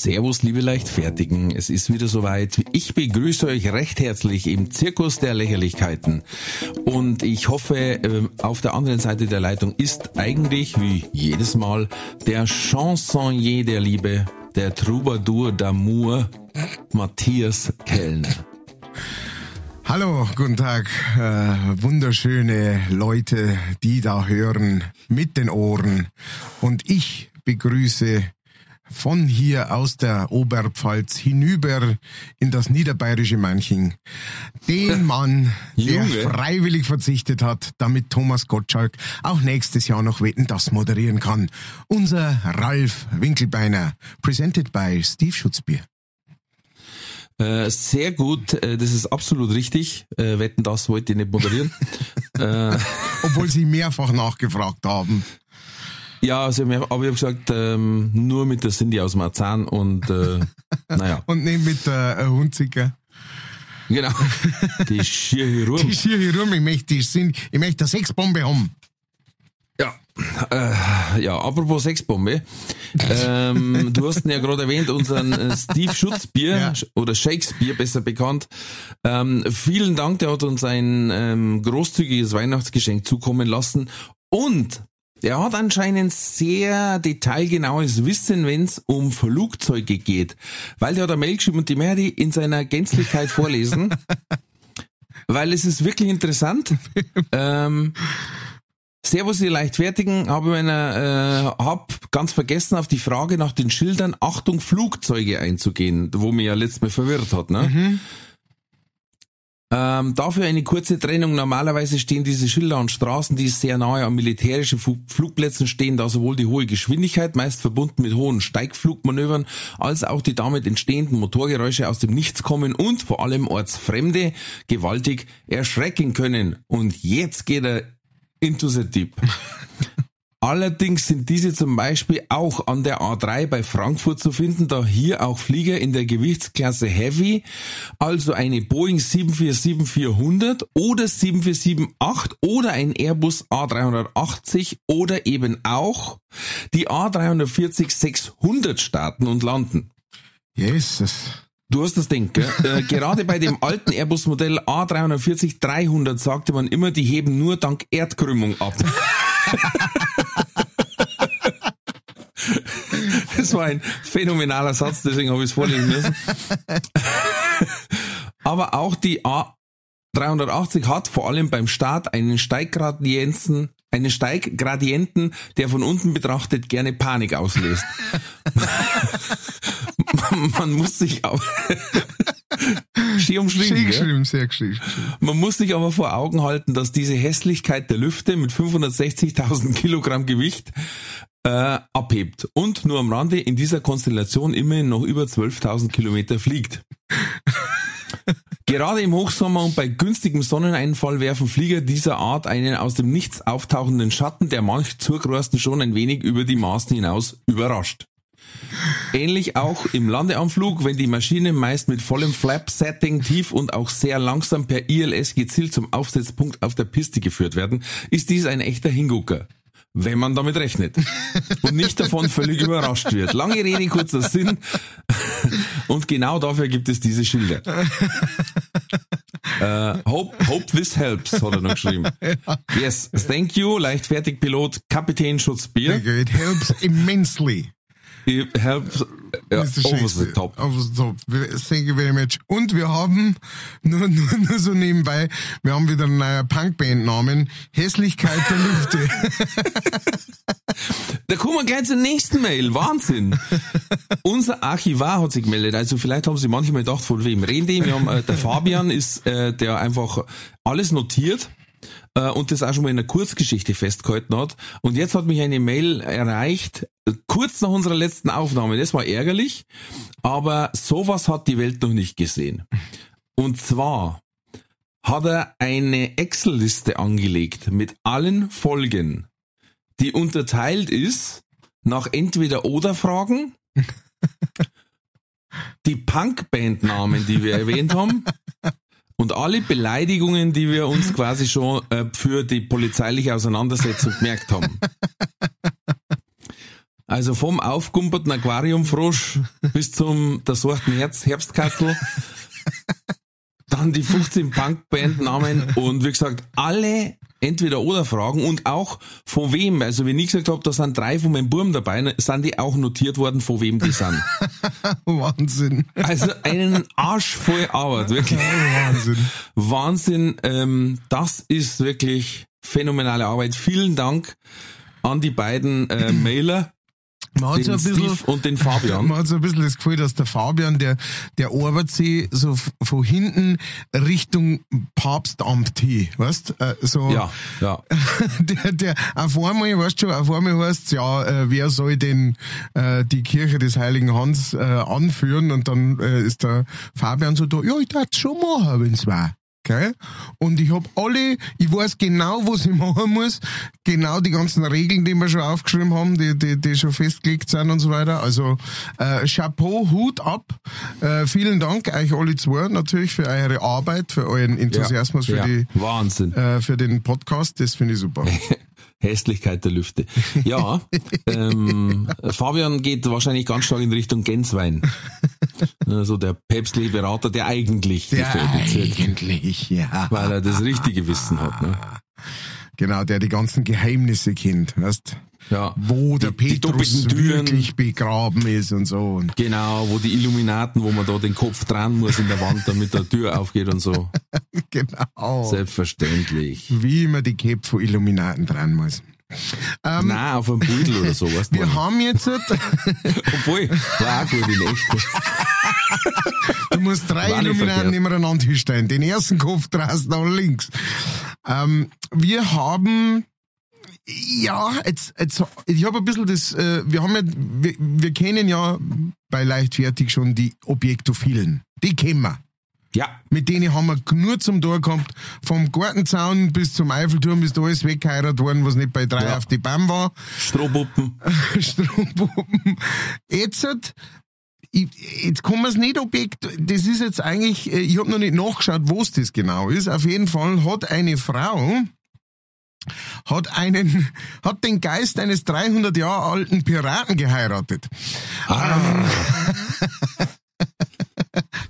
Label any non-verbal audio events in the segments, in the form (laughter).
Servus, liebe Leichtfertigen. Es ist wieder soweit. Ich begrüße euch recht herzlich im Zirkus der Lächerlichkeiten. Und ich hoffe, ähm, auf der anderen Seite der Leitung ist eigentlich, wie jedes Mal, der Chansonnier der Liebe, der Troubadour d'Amour, Matthias Kellner. Hallo, guten Tag, äh, wunderschöne Leute, die da hören mit den Ohren. Und ich begrüße von hier aus der Oberpfalz hinüber in das niederbayerische Manching den (laughs) Mann, der freiwillig verzichtet hat, damit Thomas Gottschalk auch nächstes Jahr noch Wetten das moderieren kann. Unser Ralf Winkelbeiner, presented by Steve Schutzbier. Äh, sehr gut, äh, das ist absolut richtig. Äh, Wetten, das wollte ich nicht moderieren. (laughs) äh, Obwohl Sie mehrfach nachgefragt haben. Ja, also, aber ich habe gesagt, ähm, nur mit der Cindy aus Marzahn und äh, (laughs) naja, Und nicht mit der äh, Hunziker. genau. Die schier hier rum. (laughs) Die schier hier rum, ich möchte, die sind, ich möchte eine Sexbombe haben. Ja, äh, ja, apropos Sexbombe. Ähm, du hast ihn ja gerade erwähnt, unseren äh, Steve Schutzbier Ja. oder Shakespeare besser bekannt. Ähm, vielen Dank, der hat uns ein ähm, großzügiges Weihnachtsgeschenk zukommen lassen und der hat anscheinend sehr detailgenaues Wissen, wenn es um Flugzeuge geht. Weil der hat eine Mail geschrieben und die werde ich in seiner Gänzlichkeit vorlesen. (laughs) weil es ist wirklich interessant. ähm, Servus, ihr Leichtfertigen. Habe meiner, äh, hab ganz vergessen, auf die Frage nach den Schildern Achtung Flugzeuge einzugehen, wo mir ja letztes Mal verwirrt hat. Ne? Ähm, dafür eine kurze Trennung. Normalerweise stehen diese Schilder an Straßen, die sehr nahe an militärischen Fu- Flugplätzen stehen, da sowohl die hohe Geschwindigkeit, meist verbunden mit hohen Steigflugmanövern, als auch die damit entstehenden Motorgeräusche aus dem Nichts kommen und vor allem Ortsfremde gewaltig erschrecken können. Und jetzt geht er into the deep. (laughs) Allerdings sind diese zum Beispiel auch an der A3 bei Frankfurt zu finden, da hier auch Flieger in der Gewichtsklasse Heavy, also eine Boeing 747-400 oder 747-8 oder ein Airbus A380 oder eben auch die A340-600 starten und landen. Jesus. Du hast das Ding, gell? (laughs) äh, gerade bei dem alten Airbus-Modell A340-300 sagte man immer, die heben nur dank Erdkrümmung ab. (laughs) Das war ein phänomenaler Satz, deswegen habe ich es vorlesen müssen. (laughs) Aber auch die A380 hat vor allem beim Start einen Steiggradienten, einen Steiggradienten, der von unten betrachtet gerne Panik auslöst. man, (laughs) man muss sich umschrieben, (laughs) Schön gell? geschrieben, sehr geschrieben. Man muss sich aber vor Augen halten, dass diese Hässlichkeit der Lüfte mit 560.000 Kilogramm Gewicht äh, abhebt und nur am Rande in dieser Konstellation immerhin noch über 12.000 Kilometer fliegt. Gerade im Hochsommer und bei günstigem Sonneneinfall werfen Flieger dieser Art einen aus dem Nichts auftauchenden Schatten, der manch Zurgrosten schon ein wenig über die Maßen hinaus überrascht. Ähnlich auch im Landeanflug, wenn die Maschine meist mit vollem Flap-Setting tief und auch sehr langsam per ILS gezielt zum Aufsetzpunkt auf der Piste geführt werden, ist dies ein echter Hingucker. Wenn man damit rechnet und nicht davon völlig überrascht wird. Lange Rede, kurzer Sinn. Und genau dafür gibt es diese Schilder. Äh, hope, hope this helps, hat er noch geschrieben. Yes, thank you, leichtfertig Pilot, Kapitän Schutzbier. It helps immensely. It helps ja, over the top. Over the top. Thank you very much. Und wir haben, (laughs) nur, nur, nur so nebenbei, wir haben wieder einen neuen Punkband-Namen. Hässlichkeit der Lüfte. (laughs) Da kommen wir gleich zur nächsten Mail. Wahnsinn. (laughs) Unser Archivar hat sich gemeldet. Also vielleicht haben Sie manchmal gedacht, von wem reden die? Wir haben, äh, der Fabian ist, äh, der einfach alles notiert. Äh, und das auch schon mal in einer Kurzgeschichte festgehalten hat. Und jetzt hat mich eine Mail erreicht, kurz nach unserer letzten Aufnahme. Das war ärgerlich, aber sowas hat die Welt noch nicht gesehen. Und zwar hat er eine Excel-Liste angelegt mit allen Folgen, die unterteilt ist nach entweder oder Fragen, (laughs) die Punkbandnamen, die wir erwähnt haben, und alle Beleidigungen, die wir uns quasi schon äh, für die polizeiliche Auseinandersetzung gemerkt haben. Also vom aufgumperten Aquariumfrosch bis zum der Sorten Herz Herbstkastel. Dann die 15 Punkbandnamen und wie gesagt, alle entweder oder Fragen und auch von wem. Also wenn ich gesagt habe, da sind drei von meinem Burm dabei, sind die auch notiert worden, von wem die sind. (laughs) Wahnsinn. Also einen Arsch voll Arbeit, wirklich. Wahnsinn. Wahnsinn. Ähm, das ist wirklich phänomenale Arbeit. Vielen Dank an die beiden äh, Mailer. Man hat so Den ein bisschen, Steve und den Fabian. (laughs) Man hat so ein bisschen das Gefühl, dass der Fabian, der, der arbeitet sich so von hinten Richtung Papstamt hin, weißt? Äh, so, Ja, ja. (laughs) der, der, auf einmal, weißt du schon, auf einmal heißt ja, äh, wer soll denn äh, die Kirche des Heiligen Hans äh, anführen? Und dann äh, ist der Fabian so da, ja, ich darf schon machen, wenn's war. Okay? Und ich hab alle, ich weiß genau, was ich (laughs) machen muss, genau die ganzen Regeln, die wir schon aufgeschrieben haben, die, die, die schon festgelegt sind und so weiter. Also äh, Chapeau, Hut ab. Äh, vielen Dank euch alle zwei natürlich für eure Arbeit, für euren Enthusiasmus, für ja. die Wahnsinn. äh, für den Podcast, das finde ich super. (laughs) Hässlichkeit der Lüfte. Ja, (laughs) ähm, Fabian geht wahrscheinlich ganz stark in Richtung Genswein. Also der päpstliche Berater, der eigentlich Der eigentlich, ja. weil er das richtige Wissen hat. Ne? Genau, der die ganzen Geheimnisse kennt, weißt? Ja. Wo der die, die Petrus Türen, wirklich begraben ist und so. Und genau, wo die Illuminaten, wo man da den Kopf dran muss in der Wand, damit der Tür aufgeht und so. (laughs) genau. Selbstverständlich. Wie immer die Cape von Illuminaten dran muss. Ähm, Nein, auf einem Pudel oder sowas. wir haben jetzt, (laughs) Obwohl, war auch gut in echt. du musst drei Illuminaten nebeneinander hinstellen. Den ersten Kopf drehst nach links. Ähm, wir haben ja, jetzt, jetzt, ich habe ein bisschen das, äh, wir haben ja, wir, wir kennen ja bei Leichtfertig schon die Objektophilen. Die kennen wir. Ja, Mit denen haben wir nur zum Tor gehabt. Vom Gartenzaun bis zum Eiffelturm ist alles weggeheiratet worden, was nicht bei drei Ja. auf die Baum war. Strohpuppen. (laughs) Strompuppen. Jetzt, hat- ich, jetzt kann man es nicht Objekt, das ist jetzt eigentlich, äh, ich habe noch nicht nachgeschaut, was das genau ist. Auf jeden Fall hat eine Frau, hat einen, (laughs) hat den Geist eines 300 Jahre alten Piraten geheiratet. Ähm, (laughs)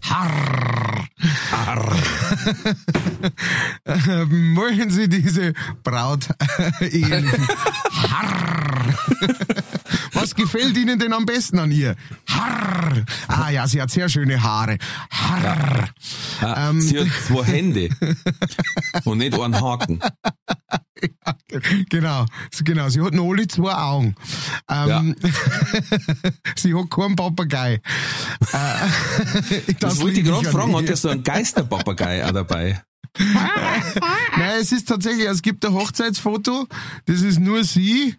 Harr. Ähm, Wollen Sie diese Braut in Harr. Was gefällt Ihnen denn am besten an ihr? Harr. Ah ja, sie hat sehr schöne Haare. Harr. Ah, Ähm. Sie hat zwei Hände. Und nicht einen Haken. Genau, genau. Sie hat noch alle zwei Augen. Ähm, (laughs) sie hat keinen Papagei. Äh, (laughs) Das, wollte ich gerade fragen, hat er so einen Geisterpapagei auch dabei? (laughs) Nein, es ist tatsächlich, es gibt ein Hochzeitsfoto, das ist nur sie,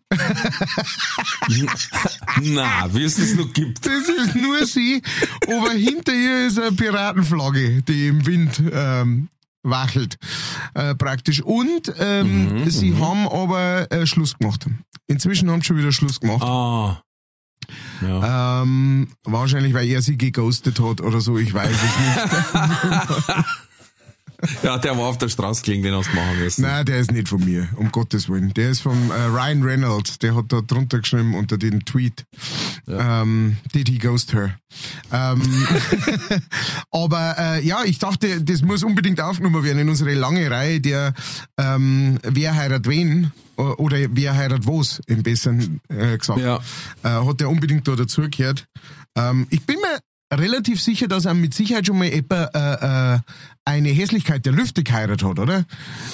Na, wie es das noch gibt. das ist nur sie, aber hinter ihr ist eine Piratenflagge, die im Wind ähm, wachelt, äh, praktisch. Und ähm, Mhm, sie haben aber äh, Schluss gemacht. Inzwischen haben sie schon wieder Schluss gemacht. Ah. Ja. Ähm, wahrscheinlich, weil er sie geghostet hat oder so, ich weiß es nicht. (laughs) (laughs) ja, der war auf der Straße gelegen, den hast du machen müssen. Nein, der ist nicht von mir, um Gottes Willen. Der ist von äh, Ryan Reynolds, der hat da drunter geschrieben unter den Tweet. Ähm, did he ghost her? Ähm, (laughs) (laughs) aber äh, ja, ich dachte, das muss unbedingt aufgenommen werden in unsere lange Reihe der ähm, Wer heiratet wen oder Wer heiratet was, im Besseren äh, gesagt. Ja. Äh, hat der unbedingt da dazugehört. Ähm, ich bin mir relativ sicher, dass er mit Sicherheit schon mal etwa äh, äh, eine Hässlichkeit der Lüfte geheiratet hat, oder?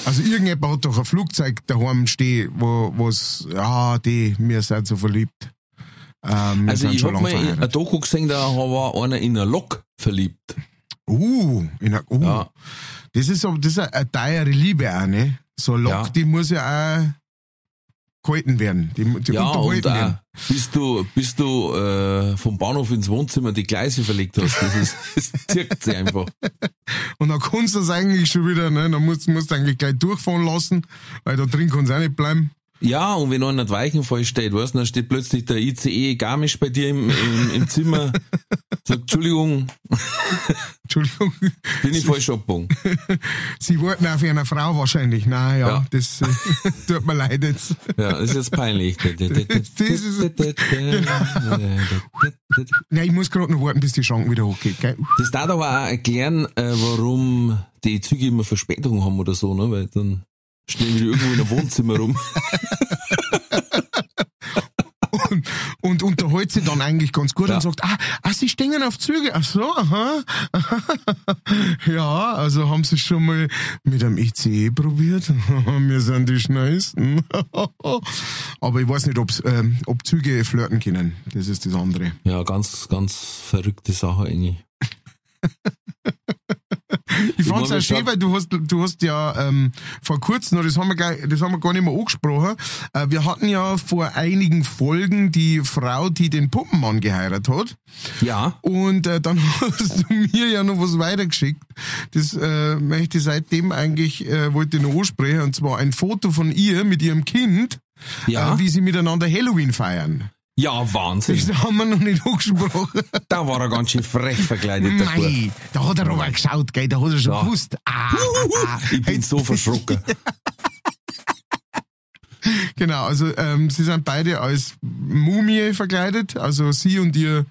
Also irgendjemand hat doch ein Flugzeug daheim stehen, wo was ja, die, wir sind so verliebt. Ähm, Also ich schon hab lang mal ein. Doku gesehen, da war einer in einer Lok verliebt. Uh, in a, uh. Ja. Das ist so, das ist eine, eine teure Liebe auch, ne? So eine Lok, Ja. die muss ja auch gehalten werden. Die, die Ja, und werden. bis du, bis du äh, vom Bahnhof ins Wohnzimmer die Gleise verlegt hast, das, ist, (laughs) das zirkt sie einfach. Und dann kannst du das eigentlich schon wieder, ne? Dann musst, musst du eigentlich gleich durchfahren lassen, weil da drin kann es auch nicht bleiben. Ja, und wenn einer Weichenfall steht, weißt du, dann steht plötzlich der ICE Garmisch bei dir im, im, im Zimmer, (laughs) sagt, Entschuldigung, Entschuldigung. bin ich falsch abgebogen. (laughs) Sie warten auf eine Frau wahrscheinlich. Nein, ja, Ja. das äh, (laughs) tut mir leid jetzt. Ja, das ist jetzt peinlich. Nein, ich muss gerade noch warten, bis die Schranken wieder hochgeht, gell? Das darf aber auch erklären, äh, warum die Züge immer Verspätung haben oder so, ne? Weil dann stehen die irgendwo in einem Wohnzimmer rum. Und, und unterhält sie dann eigentlich ganz gut Ja. und sagt, ah, ah, sie stehen auf Züge. Ach so, aha. (laughs) ja, also haben sie schon mal mit einem ICE probiert. (laughs) Wir sind die schnellsten. (laughs) Aber ich weiß nicht, ob's, ähm, ob Züge flirten können. Das ist das andere. Ja, ganz, ganz verrückte Sache eigentlich. (laughs) Ich fand's auch schön, weil du hast, du hast ja ähm, vor kurzem, das haben wir gleich, das haben wir gar nicht mehr angesprochen, äh, wir hatten ja vor einigen Folgen die Frau, die den Puppenmann geheiratet hat. Ja, Und äh, dann (laughs) hast du mir ja noch was weitergeschickt. Das äh, möchte ich seitdem eigentlich, äh, wollte ich noch ansprechen, und zwar ein Foto von ihr mit ihrem Kind, ja, äh, wie sie miteinander Halloween feiern. Ja, Wahnsinn. Das haben wir noch nicht angesprochen. Da war er ganz schön frech verkleidet. Mei, da hat er aber geschaut, gell, da hat er schon Ja. gewusst. Ah, ah, ah. Ich bin so verschrocken. (laughs) Genau, also ähm, sie sind beide als Mumie verkleidet, also sie und ihr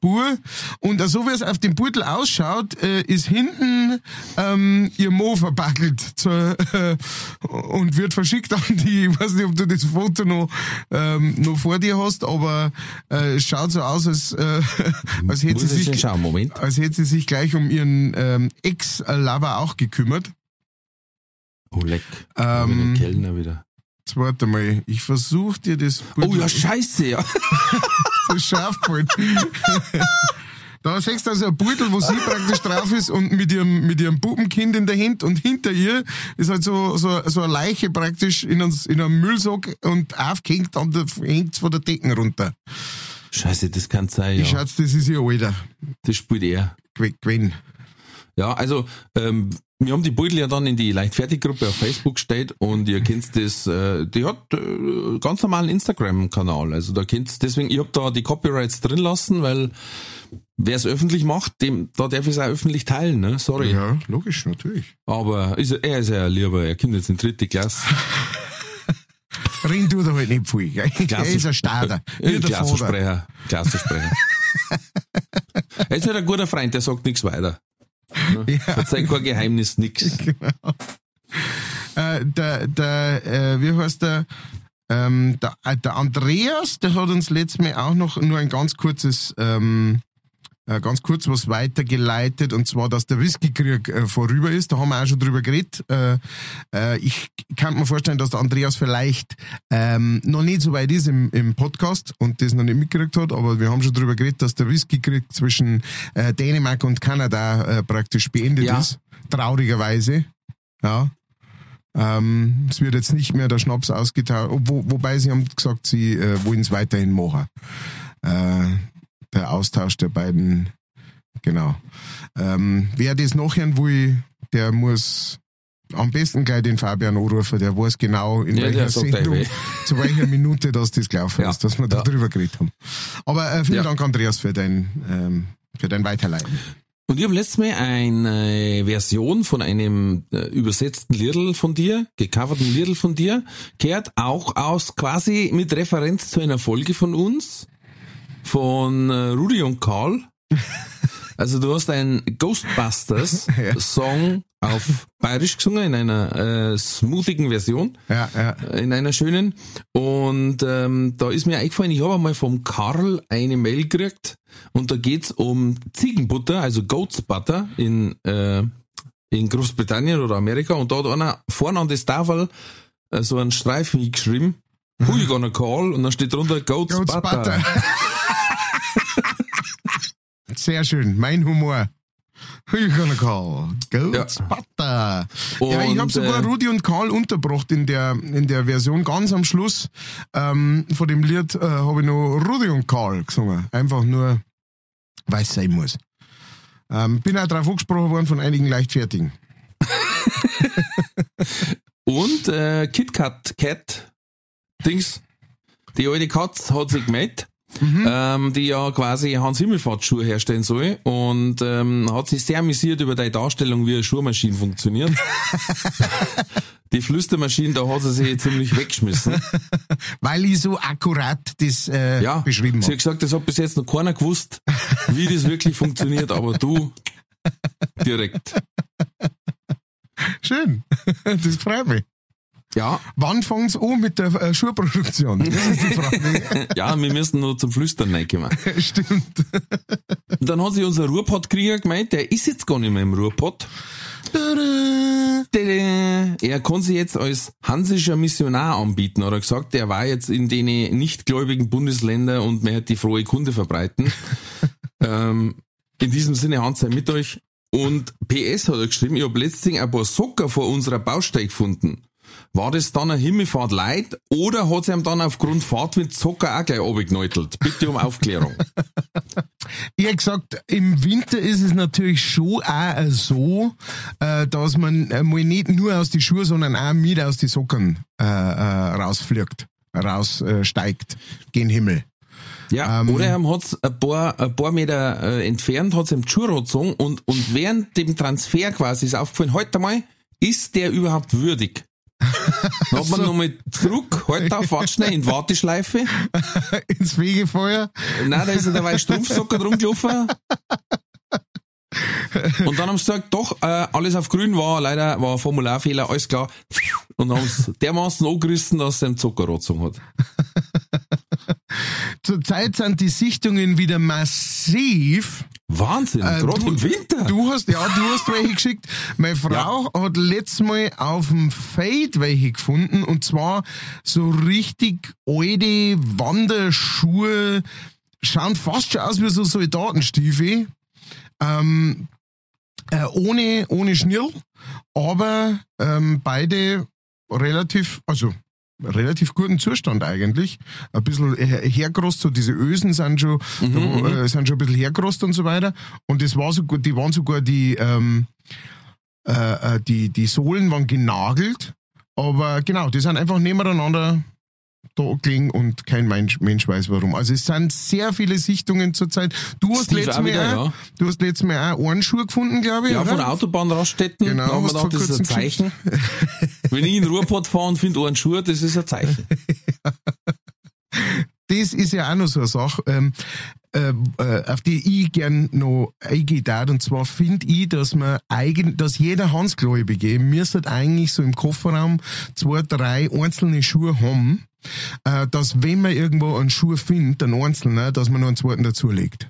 Bur. Und so wie es auf dem Beutel ausschaut, äh, ist hinten ähm, ihr Mo verpackelt zur, äh, und wird verschickt an die, ich weiß nicht, ob du das Foto noch, ähm, noch vor dir hast, aber äh, es schaut so aus, als, äh, als hätte Muss sie sich schauen, Moment. als hätte sie sich gleich um ihren ähm, Ex-Lover auch gekümmert. Oh, leck. Ähm, Kellner wieder. Jetzt warte mal, ich versuche dir das Oh ja, scheiße, ja. so scharf gehalten. Da siehst du also ein Beutel, wo sie praktisch drauf ist und mit ihrem, mit ihrem Puppenkind in der Hand und hinter ihr ist halt so, so, so eine Leiche praktisch in, uns, in einem Müllsack und aufgehängt und da hängt's von der Decken runter. Scheiße, das kann sein, Ja. ja. Schatz, das ist ihr Alter. Das spielt er. Gwen. Ja, also ähm, wir haben die Beutel ja dann in die Leichtfertig-Gruppe auf Facebook gestellt und ihr kennt das, äh, die hat äh, ganz normalen Instagram-Kanal. Also da kennt's deswegen, ich hab da die Copyrights drin lassen, weil wer es öffentlich macht, dem, da darf ich es auch öffentlich teilen, ne? Sorry. Ja, logisch, natürlich. Aber ist, er- ist ja lieber, er kommt jetzt in dritte Klasse. (laughs) Ring tut er halt nicht viel, gell? (laughs) Er ist ein Starter. (laughs) Klassensprecher. Klassensprecher. er ist halt ein guter Freund, der sagt nichts weiter. Ja. Verzeiht kein Geheimnis, nix. (laughs) äh, der, der äh, wie heißt der, ähm, der, äh, der Andreas, der hat uns letztes Mal auch noch nur ein ganz kurzes, ähm, äh, ganz kurz was weitergeleitet, und zwar, dass der Whiskykrieg äh, vorüber ist. Da haben wir auch schon drüber geredet. Äh, äh, ich kann mir vorstellen, dass der Andreas vielleicht ähm, noch nicht so weit ist im, im Podcast und das noch nicht mitgekriegt hat, aber wir haben schon drüber geredet, dass der Whiskykrieg zwischen äh, Dänemark und Kanada äh, praktisch beendet Ja. ist. Traurigerweise. Ja. Ähm, es wird jetzt nicht mehr der Schnaps ausgetauscht, wo, wobei sie haben gesagt, sie äh, wollen es weiterhin machen. Äh, der Austausch der beiden, genau. Ähm, wer das nachhören will, der muss am besten gleich den Fabian anrufen, der weiß genau, in Ja, welcher Sendung, zu welcher (laughs) Minute das das gelaufen Ja. ist, dass wir da Ja. drüber geredet haben. Aber äh, vielen. Dank, Andreas, für dein, ähm, für dein Weiterleiten. Und ich habe letztes Mal eine Version von einem äh, übersetzten Liedl von dir, gecoverten Liedl von dir, gehört auch aus quasi mit Referenz zu einer Folge von uns, von äh, Rudi und Karl. (laughs) Also du hast einen Ghostbusters-Song (laughs) auf Bayerisch gesungen, in einer äh, smoothigen Version Ja, ja. in einer schönen. Und ähm, da ist mir eingefallen, ich habe einmal vom Karl eine Mail gekriegt und da geht's um Ziegenbutter, also Goat's Butter in, äh, in Großbritannien oder Amerika und da hat einer vorne an das Tafel äh, so einen Streifen hingeschrieben, who you gonna call? Und dann steht drunter Goat's, Goat's Butter. Butter. (laughs) Sehr schön, mein Humor. Who you gonna call? Goats Ja. Butter. ja, ich Und, habe sogar äh, Rudi und Karl unterbracht in der, in der Version ganz am Schluss ähm, von dem Lied äh, habe ich noch Rudi und Karl gesungen. Einfach nur, weil es sein muss. Ähm, bin auch darauf angesprochen worden von einigen Leichtfertigen. (laughs) Und äh, KitKat Cat Dings, die alte Katz hat sich gemeldet, ähm, die ja quasi Hans Himmelfahrt Schuhe herstellen soll und ähm, hat sich sehr amüsiert über die Darstellung, wie eine Schuhmaschine funktioniert. (laughs) die Flüstermaschine, da hat sie sich ziemlich weggeschmissen. (laughs) Weil ich so akkurat das äh, Ja, beschrieben sie habe. hat gesagt, das hat bis jetzt noch keiner gewusst, wie das wirklich funktioniert, aber du direkt. (laughs) Schön. Das freut mich. Ja, Wann fängt's an mit der äh, Schuhproduktion? Das ist die Frage. (laughs) ja, wir müssen noch zum Flüstern reinkommen. (laughs) Stimmt. Und dann hat sich unser Ruhrpott-Krieger gemeint, der ist jetzt gar nicht mehr im Ruhrpott. Er kann sich jetzt als hansischer Missionar anbieten, hat er gesagt. Er war jetzt in den nichtgläubigen Bundesländern und man hat die frohe Kunde verbreiten. (laughs) ähm, in diesem Sinne, Hans, sei mit euch. Und PS hat er geschrieben, ich habe letztens ein paar Socker vor unserer Baustelle gefunden. War das dann eine Himmelfahrt leid oder hat sie ihm dann aufgrund Fahrtwind Zocker auch gleich abgekneutelt? Bitte um Aufklärung. (laughs) Ich gesagt, im Winter ist es natürlich schon auch so, äh, dass man mal nicht nur aus die Schuhe, sondern auch mit aus die Socken äh, äh, rausfliegt, raussteigt, gen Himmel. Ja, Ähm, oder er hat ein paar, ein paar Meter äh, entfernt, hat ihm die gezogen und, und während dem Transfer quasi ist aufgefallen, halt mal, ist der überhaupt würdig? Dann hat man nochmal zurück, halt auf, warte schnell, in die Warteschleife. Ins Fegefeuer. Nein, da ist er dabei Strumpfsocker drum gelaufen. Und dann haben sie gesagt, doch, äh, alles auf grün war, leider war ein Formularfehler, alles klar. Und haben sie dermaßen angerissen, dass er einen Zucker gezogen hat. Zurzeit sind die Sichtungen wieder massiv. Wahnsinn, Äh, gerade du- im Winter. Du hast, ja, du hast welche geschickt. Meine Frau hat letztes Mal auf dem Fade welche gefunden und zwar so richtig alte Wanderschuhe, schauen fast schon aus wie so Soldatenstiefel. Ähm, äh, ohne, ohne Schnirl, aber ähm, beide relativ, also relativ guten Zustand eigentlich. Ein bisschen her- hergerost, so diese Ösen sind schon, da, äh, sind schon ein bisschen hergerost und so weiter. Und das war so gut, die waren sogar die, ähm, äh, äh, die, die Sohlen waren genagelt, aber genau, die sind einfach nebeneinander da gelegen und kein Mensch, Mensch weiß warum. Also es sind sehr viele Sichtungen zurzeit. Du hast Steve letztes Mal wieder, auch, ja. du hast letztes Mal auch einen Schuh gefunden, glaube ich. Ja, oder? von Autobahnraststätten. Genau, da haben wir gedacht, das ist ein Zeichen. Wenn ich in Ruhrpott fahre und finde einen Schuh, das ist ein Zeichen. (laughs) das ist ja auch noch so eine Sache, ähm, äh, äh, auf die ich gern noch eingehe. Und zwar finde ich, dass man eigen, dass jeder Hansgläubige müsste eigentlich so im Kofferraum zwei, drei einzelne Schuhe haben, äh, dass wenn man irgendwo einen Schuh findet, einen einzelnen, dass man noch einen zweiten dazulegt.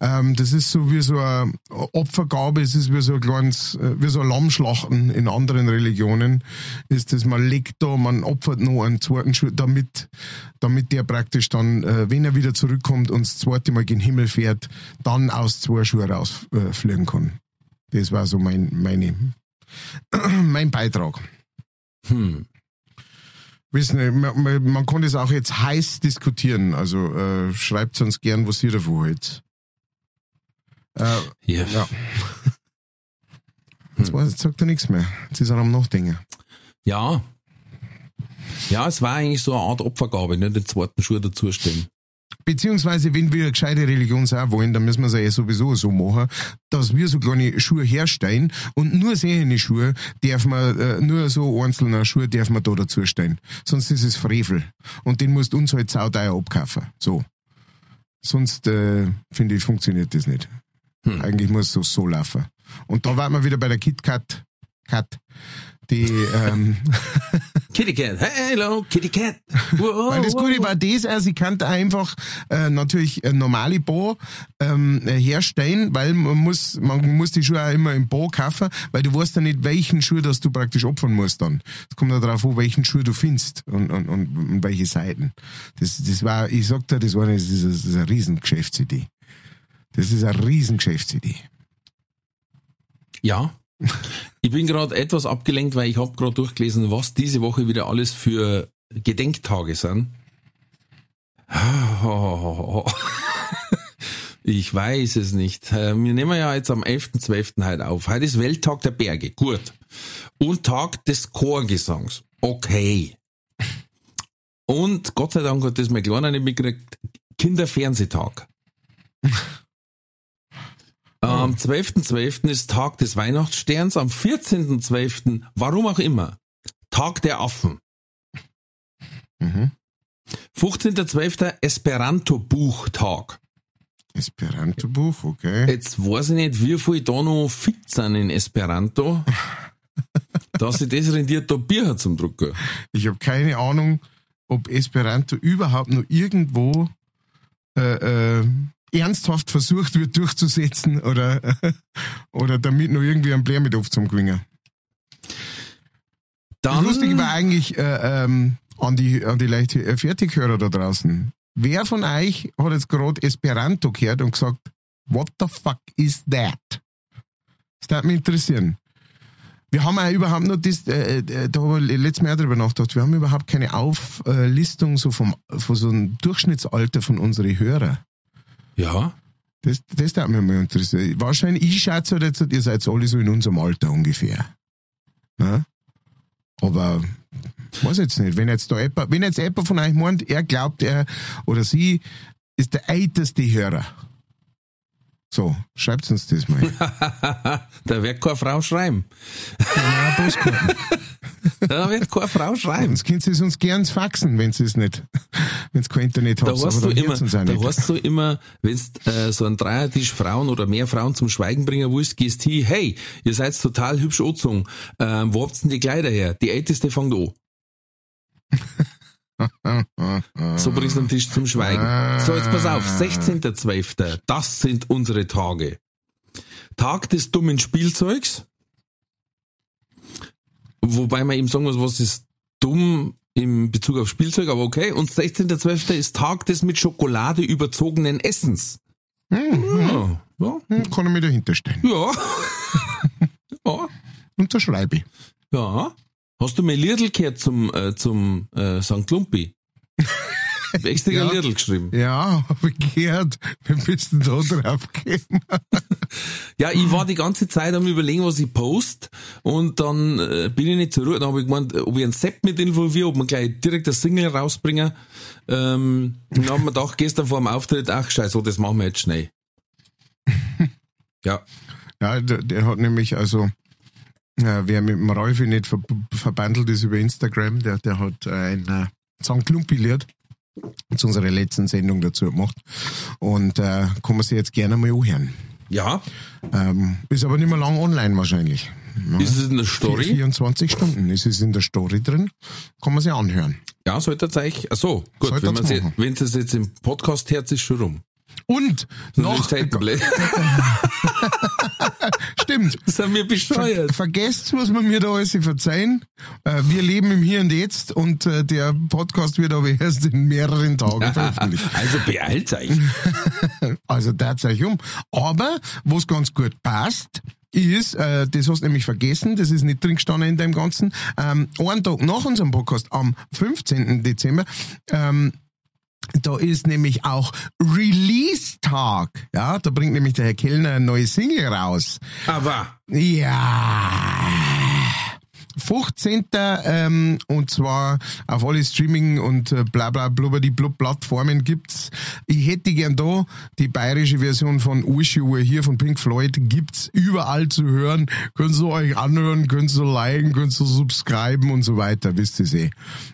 Ähm, das ist so wie so eine Opfergabe, es ist wie so ein kleines, äh, wie so ein Lammschlachten in anderen Religionen, ist das, man legt da, man opfert noch einen zweiten Schuh, damit, damit der praktisch dann, äh, wenn er wieder zurückkommt und das zweite Mal gen Himmel fährt, dann aus zwei Schuhen rausfliegen äh, kann. Das war so mein, meine, (clears throat) mein Beitrag. Hm. Wissen, man, man, kann das auch jetzt heiß diskutieren, also äh, schreibt uns gern, was ihr davon haltet. Äh, Ja. ja. Jetzt, weiß, jetzt sagt er nichts mehr. Jetzt ist er am Nachdenken. ja. Ja, es war eigentlich so eine Art Opfergabe, nicht den zweiten Schuh dazustellen. Beziehungsweise, wenn wir eine gescheite Religion sein wollen, dann müssen wir es ja sowieso so machen, dass wir so kleine Schuhe herstellen und nur sehende Schuhe dürfen wir, äh, nur so einzelne Schuhe dürfen wir da dazustellen. Sonst ist es Frevel. Und den musst du uns halt sauteuer abkaufen. So. Sonst, äh, finde ich, funktioniert das nicht. Eigentlich muss es so laufen. Und da waren wir wieder bei der KitKat. Kat, die, ähm, (laughs) Kitty Cat, hello, Kitty Cat. (laughs) Wow, Weil das Gute war das, also ich kann einfach äh, natürlich ein normale Bo ähm, äh, herstellen, weil man muss, man muss die Schuhe auch immer im Bo kaufen, weil du weißt ja nicht, welchen Schuh das du praktisch opfern musst dann. Es kommt ja darauf an, welchen Schuh du findest und, und, und, und welche Seiten. Das, das war, ich sag dir, das war eine, das ist, das ist eine Riesengeschäftsidee. Das ist eine Riesengeschäftsidee. Ja. (laughs) Ich bin gerade etwas abgelenkt, weil ich habe gerade durchgelesen, was diese Woche wieder alles für Gedenktage sind. (laughs) Ich weiß es nicht. Äh, wir nehmen ja jetzt am 11.12. heute auf. Heute ist Welttag der Berge. Gut. Und Tag des Chorgesangs. Okay. Und Gott sei Dank hat das mein Kleiner nicht mitgekriegt. Kinderfernsehtag. Am 12.12. ist Tag des Weihnachtssterns. Am 14.12., warum auch immer, Tag der Affen. Mhm. 15.12. Esperanto-Buchtag. Esperanto-Buch, okay. Jetzt weiß ich nicht, wie viel da noch fit sind in Esperanto, (laughs) dass sich das rendiert, da Bier zum Drucken. Ich habe keine Ahnung, ob Esperanto überhaupt noch irgendwo äh, äh, ernsthaft versucht wird durchzusetzen oder, (laughs) oder damit noch irgendwie ein Blair mit aufzugewinnen. Dann, Lustig war eigentlich äh, ähm, an die, an die leichte äh, Fertighörer da draußen. Wer von euch hat jetzt gerade Esperanto gehört und gesagt, what the fuck is that? Das würde mich interessieren. Wir haben auch überhaupt noch das, äh, äh, da habe ich letztes Mal auch drüber nachgedacht, wir haben überhaupt keine Auflistung so vom, von so einem Durchschnittsalter von unseren Hörern. Ja, Das, das würde mich mal interessieren. Wahrscheinlich, ich schätze halt jetzt, ihr seid alle so in unserem Alter ungefähr. Ja? Aber, weiß jetzt nicht, wenn jetzt da jemand, wenn jetzt jemand von euch meint, er glaubt, er oder sie ist der älteste Hörer. So, schreibt uns das mal. (laughs) da wird keine Frau schreiben. (laughs) Da wird keine Frau schreiben. Sonst könnt ihr es uns gern faxen, wenn sie es nicht, (laughs) wenn es kein Internet Da habt. hast du immer, da nicht. hast du immer, wenn du äh, so einen Dreiertisch Frauen oder mehr Frauen zum Schweigen bringen willst, gehst hin, hey, ihr seid total hübsch angezogen. Ähm, wo habt ihr denn die Kleider her? Die älteste fängt an. So bringst du den Tisch zum Schweigen. So, jetzt pass auf, 16.12. Das sind unsere Tage. Tag des dummen Spielzeugs. Wobei man eben sagen muss, was ist dumm im Bezug auf Spielzeug, aber okay. Und 16.12. ist Tag des mit Schokolade überzogenen Essens. Ja, ja, Hm, Kann ich mir dahinter stellen. ja. (laughs) ja. Unterschreibe ich. Ja. Hast du mir Liedl gehört zum, äh, zum äh, St. Lumpi? Hab (laughs) extra Ja. ein Liedl geschrieben. Ja, habe ich gehört. Bist du da drauf gekommen? (laughs) Ja, ich war die ganze Zeit am überlegen, was ich post und dann äh, bin ich nicht zurück. Dann habe ich gemeint, ob ich einen Sepp mit involviere, ob wir gleich direkt das Single rausbringen. Ähm, dann haben wir gedacht, gestern vor dem Auftritt, ach scheiße, so, das machen wir jetzt schnell. (laughs) Ja, Ja, der, der hat nämlich also, äh, wer mit dem Rolfi nicht ver verbandelt ist über Instagram, der, der hat ein äh, St. Klumpi-Lied zu unserer letzten Sendung dazu gemacht. Und äh, kann man sich jetzt gerne mal anhören. ja. Ähm, ist aber nicht mehr lang online wahrscheinlich. Ja. Ist es in der Story? 24 Stunden. Es ist in der Story drin. Kann man sich anhören. Ja, sollte ihr euch, ach so, gut, Sollte es sie, wenn es jetzt im Podcast hört, ist schon rum. Und noch, Noch, (laughs) das stimmt, sind wir Ver besteuert. vergesst, was man mir da alles verzeihen. Äh, wir leben im Hier und Jetzt und äh, der Podcast wird aber erst in mehreren Tagen (laughs) veröffentlicht. Also beeilt euch. (laughs) Also das euch um. Aber was ganz gut passt, ist, äh, das hast du nämlich vergessen, das ist nicht drin gestanden in dem Ganzen, ähm, einen Tag nach unserem Podcast, am 15. Dezember, ähm, da ist nämlich auch Release-Tag. Ja, da bringt nämlich der Herr Kellner eine neue Single raus. Aber Ja. 15. Ähm, und zwar auf alle Streaming und äh, bla bla die blub Plattformen gibt's. Ich hätte gern da die bayerische Version von Urschuhe hier von Pink Floyd gibt's überall zu hören. Könnt ihr euch anhören, könnt ihr liken, könnt ihr subscriben und so weiter. Wisst ihr eh.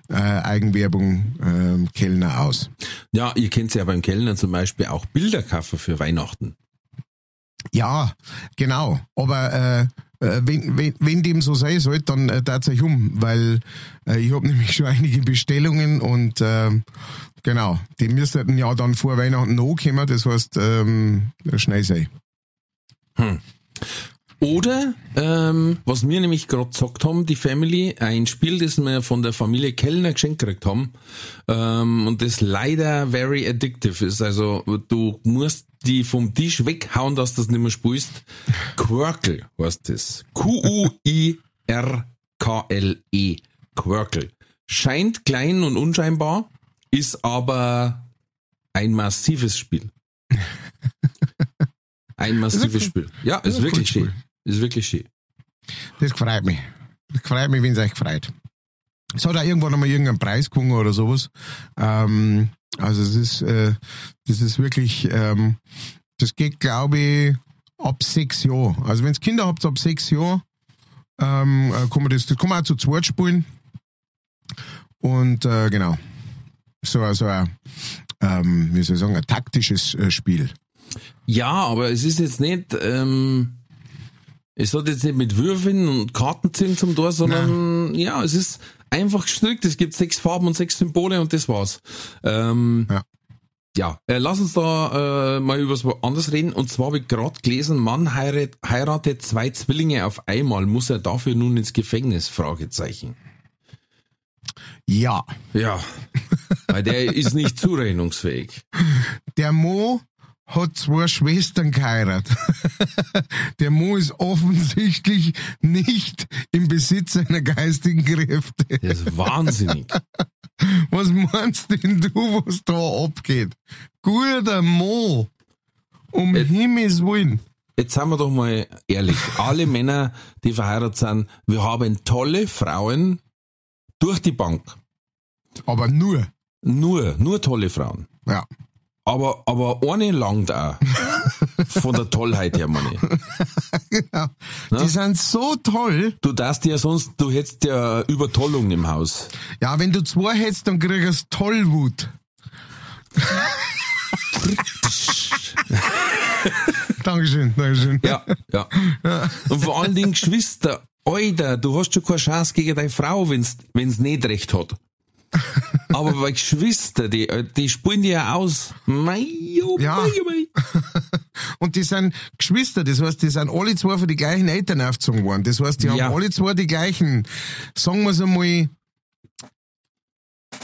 Äh, Eigenwerbung ähm, Kellner aus. ja, ihr kennt ja beim Kellner zum Beispiel auch Bilderkaffer für Weihnachten. Ja, genau. Aber äh, äh, wenn, wenn, wenn dem so sein soll, dann äh, darf euch um, weil äh, ich habe (laughs) nämlich schon einige Bestellungen und äh, genau, die müssten ja dann vor Weihnachten noch kommen, das heißt ähm, schnell sein. Oder, ähm, was wir nämlich gerade gesagt haben, die Family, ein Spiel, das wir von der Familie Kellner geschenkt gekriegt haben, ähm, und das leider very addictive ist. Also du musst die vom Tisch weghauen, dass du das nicht mehr spielst. Quirkle heißt das. Q-U-I-R-K-L-E. Quirkle. Scheint klein und unscheinbar, ist aber ein massives Spiel. Ein (laughs) massives Spiel. Ja, ist, wirklich schön. Ist wirklich schön. Das freut mich. Das freut mich, wenn es euch freut. Es hat auch irgendwann einmal irgendeinen Preis gewonnen oder sowas. Ähm, also es ist, äh, das ist wirklich, ähm, das geht, glaube ich, ab sechs Jahren. Also wenn ihr Kinder habt ab sechs Jahren, ähm, äh, kann man das, das kann man auch zu zweit spielen. Und äh, genau. So also ein, ähm, wie soll ich sagen, ein taktisches äh, Spiel. Ja, aber es ist jetzt nicht, ähm, es hat jetzt nicht mit Würfeln und Kartenziehen zum Tor, sondern ja, es ist einfach gestrickt. Es gibt sechs Farben und sechs Symbole und das war's. Ähm, Ja. ja, äh, lass uns da äh, mal über was anderes reden. Und zwar habe ich gerade gelesen, Mann heirat, heiratet zwei Zwillinge auf einmal. Muss er dafür nun ins Gefängnis? Fragezeichen. Ja. Ja, weil der ist nicht zurechnungsfähig. Der Mo hat zwei Schwestern geheiratet. (laughs) Der Mo ist offensichtlich nicht im Besitz seiner geistigen Kräfte. Der ist wahnsinnig. (laughs) Was meinst denn du, was da abgeht? Guter Mo. Um Äh, Himmels Willen. Jetzt sind wir doch mal ehrlich. Alle Männer, die verheiratet sind, wir haben tolle Frauen durch die Bank. Aber nur. Nur, nur tolle Frauen. Ja. Aber, aber eine langt auch. (laughs) Von der Tollheit her, meine ich. ja. Die sind so toll. Du darfst ja sonst, du hättest ja Übertollung im Haus. Ja, wenn du zwei hättest, dann kriegst du Tollwut. (laughs) Dankeschön, Dankeschön. Ja, ja. Und vor allen Dingen Geschwister. Alter, du hast schon keine Chance gegen deine Frau, wenn's, wenn's nicht recht hat. (laughs) Aber bei Geschwister, die, äh, die spielen die ja aus. Mei, oh, Ja. mei, oh, mei. (laughs) Und die sind Geschwister, das heißt, die sind alle zwei von die gleichen Eltern aufgezogen worden. Das heißt, die Ja. haben alle zwei die gleichen, sagen wir es einmal,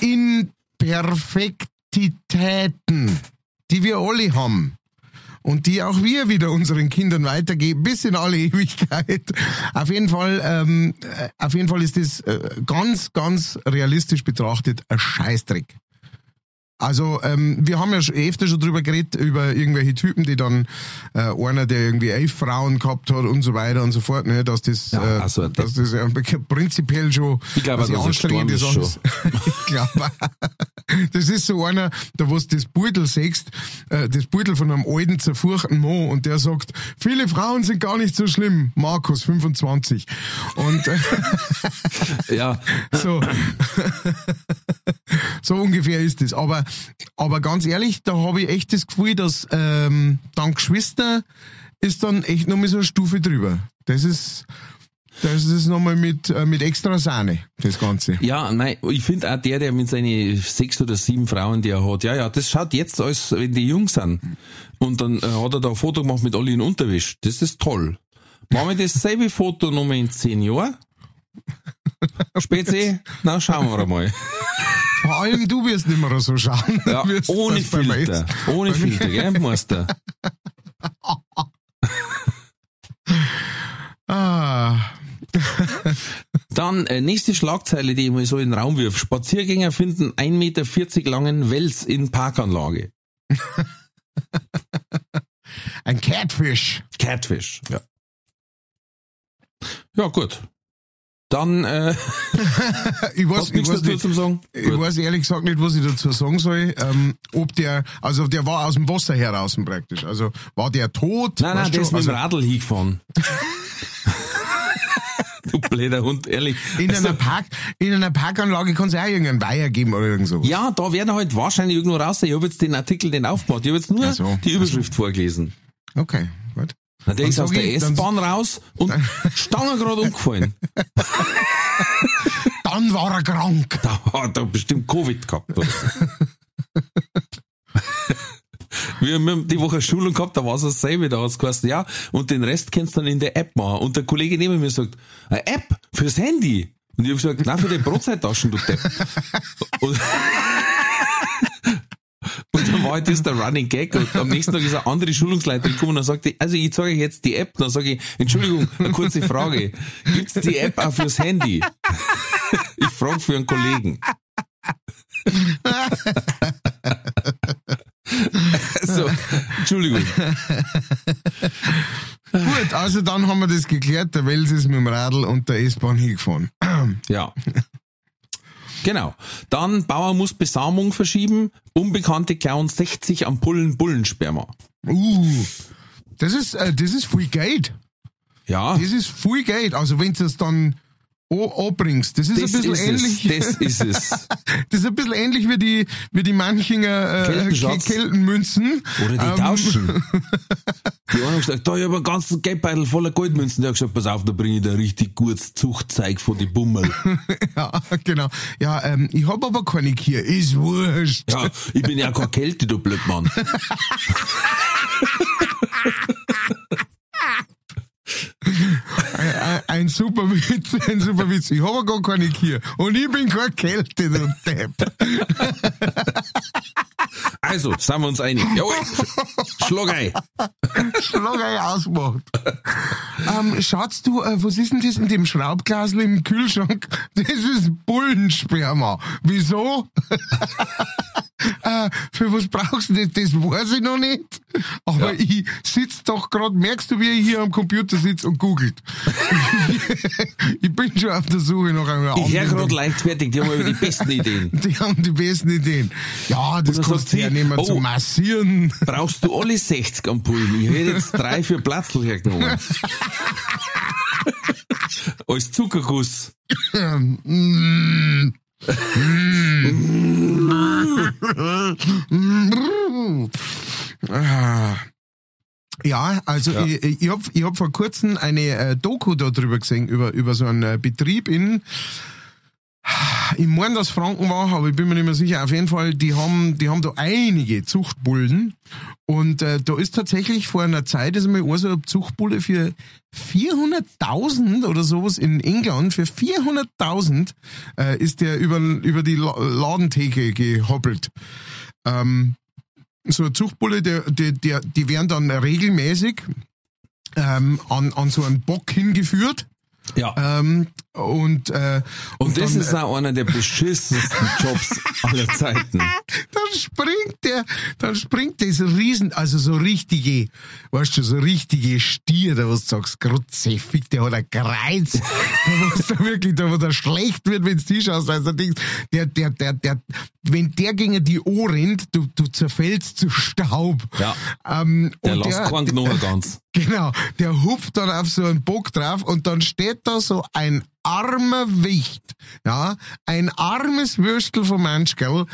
Imperfektitäten, die wir alle haben. Und die auch wir wieder unseren Kindern weitergeben, bis in alle Ewigkeit. Auf jeden Fall, ähm, äh, auf jeden Fall ist das äh, ganz, ganz realistisch betrachtet ein Scheißdreck. Also ähm, wir haben ja schon öfter schon drüber geredet, über irgendwelche Typen, die dann äh, einer, der irgendwie elf Frauen gehabt hat und so weiter und so fort, ne, dass das, Ja, äh, ach so, dass das ja also prinzipiell schon Ich glaube, also gestorben Sache ist. (laughs) ich glaube, das ist so einer, da was das Beutel siehst, äh, das Beutel von einem alten, zerfurchten Mo und der sagt, viele Frauen sind gar nicht so schlimm, Markus 25. Und äh, Ja, (laughs) so. (laughs) so ungefähr ist es. Aber, aber ganz ehrlich, da habe ich echt das Gefühl, dass ähm, dann Geschwister ist dann echt nochmal so eine Stufe drüber. Das ist, das ist nochmal mit, äh, mit extra Sahne, das Ganze. ja, nein, ich finde auch der, der mit seinen sechs oder sieben Frauen, die er hat, ja, ja, das schaut jetzt aus, wenn die jung sind. Und dann äh, hat er da ein Foto gemacht mit alle in Unterwäsche. Das ist toll. Machen wir dasselbe Foto nochmal in zehn Jahren? Spezi? Na, schauen wir mal. Vor allem du wirst nicht mehr so schauen. Ja, ohne Filter. Ohne Filter, gell, (laughs) Meister? Ah, Dann äh, nächste Schlagzeile, die ich mal so in den Raum wirf. Spaziergänger finden 1,40 Meter langen Wels in Parkanlage. ein Catfish. Catfish. Ja. Ja, gut. Dann, äh, (laughs) Ich weiß, ich weiß nicht, zum sagen? Ich weiß ehrlich gesagt nicht, was ich dazu sagen soll. Ähm, ob der, also der war aus dem Wasser heraus praktisch. Also war der tot? Nein, nein, der ist mit dem also, Radl hingefahren. (laughs) du blöder Hund, ehrlich. in Also, einer Park, in einer Parkanlage kann es auch irgendeinen Weiher geben oder irgend so. ja, da werden halt wahrscheinlich irgendwo raus. Ich habe jetzt den Artikel, den aufgemacht. Ich habe jetzt nur so, die Überschrift vorgelesen. Okay, gut. Na, der Dann ist aus der S-Bahn raus und Stange gerade umgefallen. (laughs) Dann war er krank. Da hat er bestimmt Covid gehabt. (laughs) Wir haben die Woche Schulung gehabt, da war es dasselbe, da hat's geheißen, ja, und den Rest kannst du dann in der App machen. Und der Kollege neben mir sagt, eine App fürs Handy. Und ich habe gesagt, nein, für die Brotzeittaschen, du Depp. (laughs) Und, und dann war halt das der Running Gag und am nächsten Tag ist eine andere Schulungsleiterin gekommen und dann sagte, also ich zeige euch jetzt die App. Dann sage ich, Entschuldigung, eine kurze Frage. Gibt's die App auch fürs Handy? Ich frage für einen Kollegen. so, Entschuldigung. Gut, also dann haben wir das geklärt. Der Wels ist mit dem Radl und der S-Bahn hingefahren. Ja. Genau. Dann Bauer muss Besamung verschieben. Unbekannte klauen 60 Ampullen Bullensperma. Uh, das ist, äh, das ist viel Geld. Ja. Das ist viel Geld. Also wenn es dann an- anbringst, das ist Das ein bisschen ist ähnlich. es. Das ist es. (laughs) Das ist ein bisschen ähnlich wie die, wie die Manchinger äh, Keltenmünzen. Oder die Ähm, tauschen. (laughs) Die einen haben gesagt, da, ich hab einen ganzen Geldbeutel voller Goldmünzen. Der hat gesagt, pass auf, da bringe ich dir richtig gutes Zuchtzeug von die Bummel. (laughs) Ja, genau. Ja, ähm, ich hab aber keine Kier. Ist wurscht. Ja, ich bin ja keine Kälte, du Blödmann. Ein, super Witz, ein super Witz. Ich hab aber gar keine Kier. Und ich bin keine Kälte, du Depp. Also, sind wir uns einig. Jawohl, schlag ein. Schlagerei ausgemacht. ähm, Schatz, du, äh, was ist denn das in dem Schraubglasl im Kühlschrank? Das ist Bullensperma. Wieso? (laughs) äh, für was brauchst du das? Das weiß ich noch nicht. Aber Ja. ich sitz doch gerade, merkst du, wie ich hier am Computer sitze und googelt? (laughs) ich bin schon auf der Suche nach einer Ich hör Anwendung. grad leichtfertig, die haben immer die besten Ideen. (laughs) Die haben die besten Ideen. Ja, das dann kannst sie, hernehmen oh. zum Massieren. (laughs) Brauchst du alle 60 Ampullen? Ich hätte jetzt drei für Platzl hergenommen. (laughs) Als Zuckerguss. (laughs) Ah. Ja, also Ja. ich, ich habe ich hab vor kurzem eine äh, Doku darüber gesehen, über, über so einen äh, Betrieb in, ich meine, dass Franken war, aber ich bin mir nicht mehr sicher. Auf jeden Fall, die haben, die haben da einige Zuchtbullen. Und äh, da ist tatsächlich vor einer Zeit, ist einmal so eine Zuchtbulle für 400.000 oder sowas in England, für 400.000 äh, ist der über, über die La Ladentheke gehoppelt. Ähm, so eine Zuchtbulle, der, der, der, die werden dann regelmäßig ähm, an, an so einen Bock hingeführt. Ja. Ähm, und, äh, Und das dann, ist auch einer der beschissensten (laughs) Jobs aller Zeiten. dann springt der, dann springt das Riesen, also so richtige, weißt du, so richtige Stier, da was du sagst, grutzeffig, der hat ein Kreuz, (laughs) da was da wirklich, da wo der schlecht wird, wenn's die schaust, also Dings, der, der, der, der, wenn der gegen die Ohr rennt, du, du zerfällst zu Staub. Ja. Ähm, Der und lässt keinen Knochen (laughs) ganz. Genau, der hupft dann auf so einen Bock drauf und dann steht da so ein armer Wicht, ja, ein armes Würstel vom Menschgell,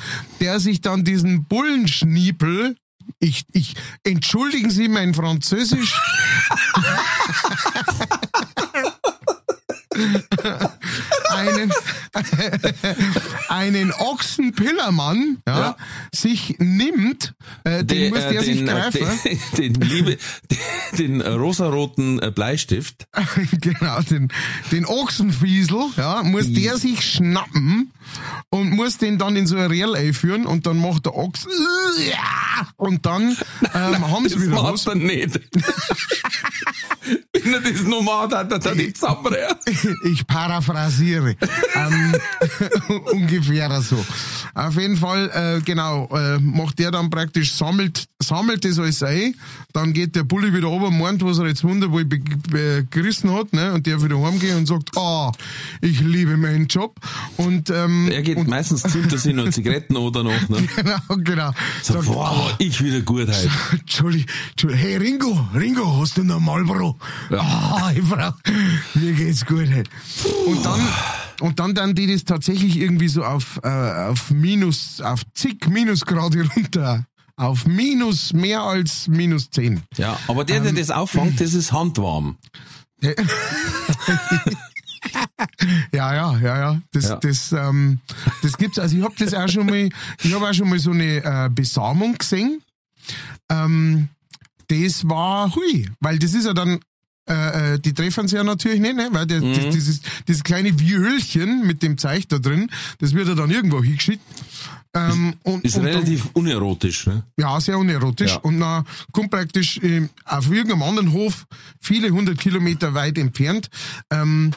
der sich dann diesen Bullenschniepel ich, ich, entschuldigen Sie mein Französisch. (laughs) (laughs) einen, (laughs) einen Ochsenpillermann, ja, Ja. sich nimmt, äh, den muss äh, der sich den, äh, greifen. den, (laughs) den, liebe, den, den rosaroten äh, Bleistift. (laughs) genau, den, den Ochsenfiesel, ja, muss der sich schnappen und muss den dann in so ein Reel einführen und dann macht der Ochs und dann ähm, haben sie Das wieder macht was. er nicht. Wenn er das macht, hat er dann die Zusammenreißen. (laughs) Ich paraphrasiere. ähm, (laughs) ungefähr so. Auf jeden Fall, äh, genau, äh, macht der dann praktisch, sammelt, sammelt das alles ein, dann geht der Bulli wieder runter, meint, was er jetzt be gerissen hat, ne, und der wieder heimgehen und sagt, ah, ich liebe meinen Job. Und, ähm, Er geht und, meistens zündet er sich noch Zigaretten oder noch. Ne? (laughs) genau, genau. So, Sagt, wow, ah, ich wieder gut heute. Entschuldigung, hey Ringo, Ringo, hast du noch Marlboro? Ja. Ah, ich brauch, mir geht's gut. Hey. Und dann, und dann dann die das tatsächlich irgendwie so auf, äh, auf minus, auf zig Minusgrade runter. Auf minus, mehr als minus zehn. Ja, aber der, der das auffangt, das ist handwarm. (laughs) Ja, ja, ja, ja. Das, Ja. das, ähm, das gibt's. Also ich habe das auch schon mal, ich habe auch schon mal so eine äh, Besamung gesehen. ähm, das war hui, weil das ist ja dann äh, äh, die treffen sie ja natürlich nicht, ne? weil der, Mhm. das, dieses, dieses kleine Viölchen mit dem Zeich da drin, das wird ja dann irgendwo hingeschickt. Ähm, und, Ist und dann- relativ unerotisch, ne? ja, sehr unerotisch. Ja. Und dann kommt praktisch ähm, auf irgendeinem anderen Hof, viele hundert Kilometer weit entfernt, ähm,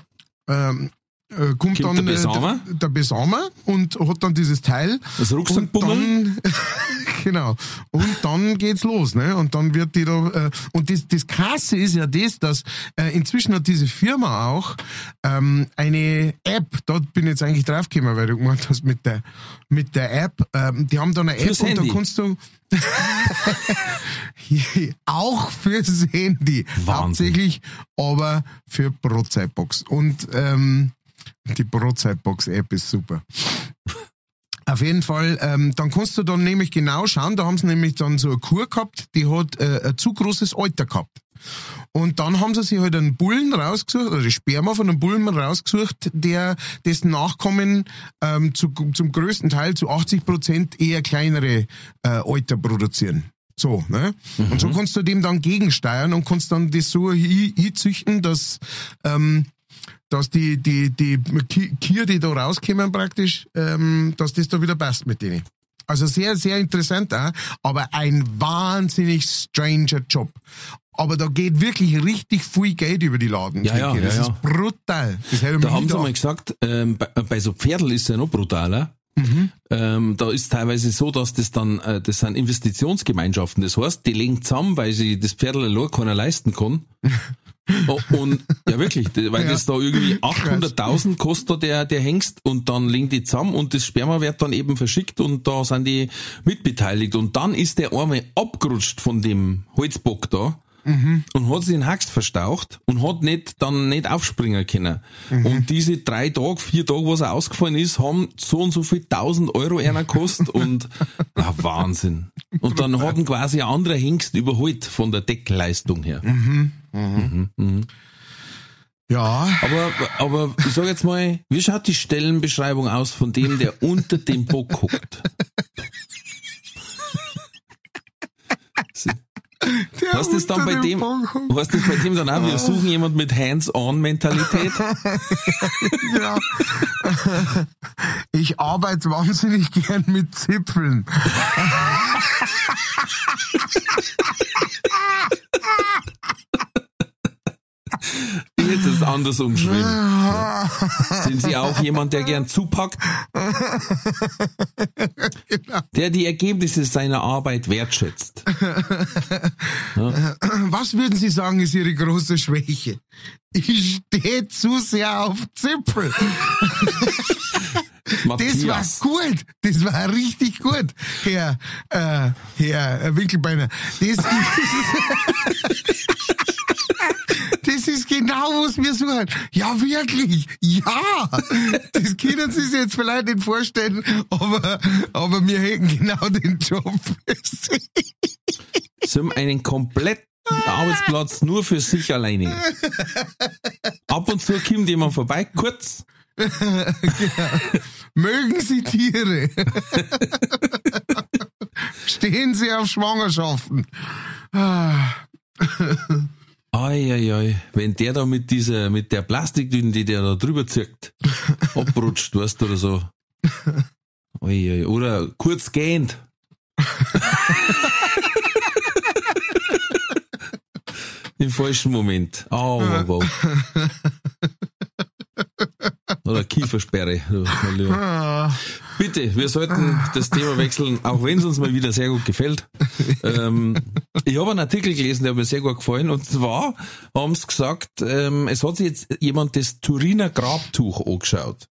ähm, äh, kommt, Kommt dann der äh, Besamer? der, der Besamer und hat dann dieses Teil. Das und Rucksackbummel? dann, (laughs) genau. Und dann geht's los, ne? Und dann wird die da, äh, und das, das Krasse ist ja das, dass äh, inzwischen hat diese Firma auch ähm, eine App, dort bin ich jetzt eigentlich draufgekommen, weil du gemeint hast, mit der, mit der App, ähm, die haben da eine App Fürs und Handy. da kannst du (laughs) auch fürs Handy. Wahnsinn. Hauptsächlich, aber für Brotzeitbox. Und ähm, die Brotzeitbox-App ist super. Auf jeden Fall, ähm, dann kannst du dann nämlich genau schauen, da haben sie nämlich dann so eine Kur gehabt, die hat äh, ein zu großes Alter gehabt. Und dann haben sie sich halt einen Bullen rausgesucht, oder die Sperma von einem Bullen rausgesucht, der dessen Nachkommen ähm, zu, zum größten Teil zu 80 Prozent eher kleinere äh, Alter produzieren. So, ne? Und so kannst du dem dann gegensteuern und kannst dann das so hi- hinzüchten, dass ähm, dass die, die, die Ki- Kier, die da rauskommen praktisch, ähm, dass das da wieder passt mit denen. Also sehr, sehr interessant auch, aber ein wahnsinnig stranger Job. Aber da geht wirklich richtig viel Geld über die Laden. Ja, ja, das ja, ist brutal. Das Da haben sie mal gesagt, ähm, bei, bei so Pferdl ist es ja noch brutaler. Ähm, da ist teilweise so, dass das dann, äh, das sind Investitionsgemeinschaften. Das heißt, die legen zusammen, weil sie das Pferdl allein keiner leisten kann. (laughs) Oh, und ja wirklich, weil Ja. das da irgendwie 800.000 kostet der, der Hengst und dann legen die zusammen und das Sperma wird dann eben verschickt und da sind die mitbeteiligt. Und dann ist der einmal abgerutscht von dem Holzbock da und hat sich den Hax verstaucht und hat nicht, dann nicht aufspringen können. Und diese drei Tage, vier Tage, was er ausgefallen ist, haben so und so viel tausend Euro einer gekostet und (laughs) ja, Wahnsinn. Und dann hat ihn quasi ein anderer Hengst überholt von der Deckleistung her. Ja, Aber, aber ich sag jetzt mal, wie schaut die Stellenbeschreibung aus von dem, der unter dem Bock hockt? (laughs) der Hast du das dann bei dem, hast das bei dem dann auch, wir suchen jemand mit Hands-on-Mentalität? (laughs) Ja. Ich arbeite wahnsinnig gern mit Zipfeln. (laughs) Ich hätte es anders umschrieben. Sind Sie auch jemand, der gern zupackt? Der die Ergebnisse seiner Arbeit wertschätzt. Was würden Sie sagen, ist Ihre große Schwäche? Ich stehe zu sehr auf (laughs) Zipfel. Das war Matthias. gut. Das war richtig gut, Herr, äh, Herr Winkelbeiner. Das ist, (laughs) das ist genau, was wir suchen. Ja, wirklich. Ja. Das können Sie sich jetzt vielleicht nicht vorstellen, aber, aber wir hätten genau den Job. Sie haben einen kompletten Arbeitsplatz nur für sich alleine. Ab und zu kommt jemand vorbei, kurz. (laughs) Mögen Sie Tiere. (laughs) Stehen Sie auf Schwangerschaften. Ai. Wenn der da mit dieser, mit der Plastikdünne, die der da drüber zirkt, (laughs) abrutscht, weißt du, oder so. Ai. Oder kurz gehend. Im falschen Moment. Au, au, au. Oder Kiefersperre. Bitte, wir sollten das Thema wechseln, auch wenn es uns mal wieder sehr gut gefällt. Ähm, ich habe einen Artikel gelesen, der hat mir sehr gut gefallen. Und zwar haben sie gesagt, ähm, es hat sich jetzt jemand das Turiner Grabtuch angeschaut.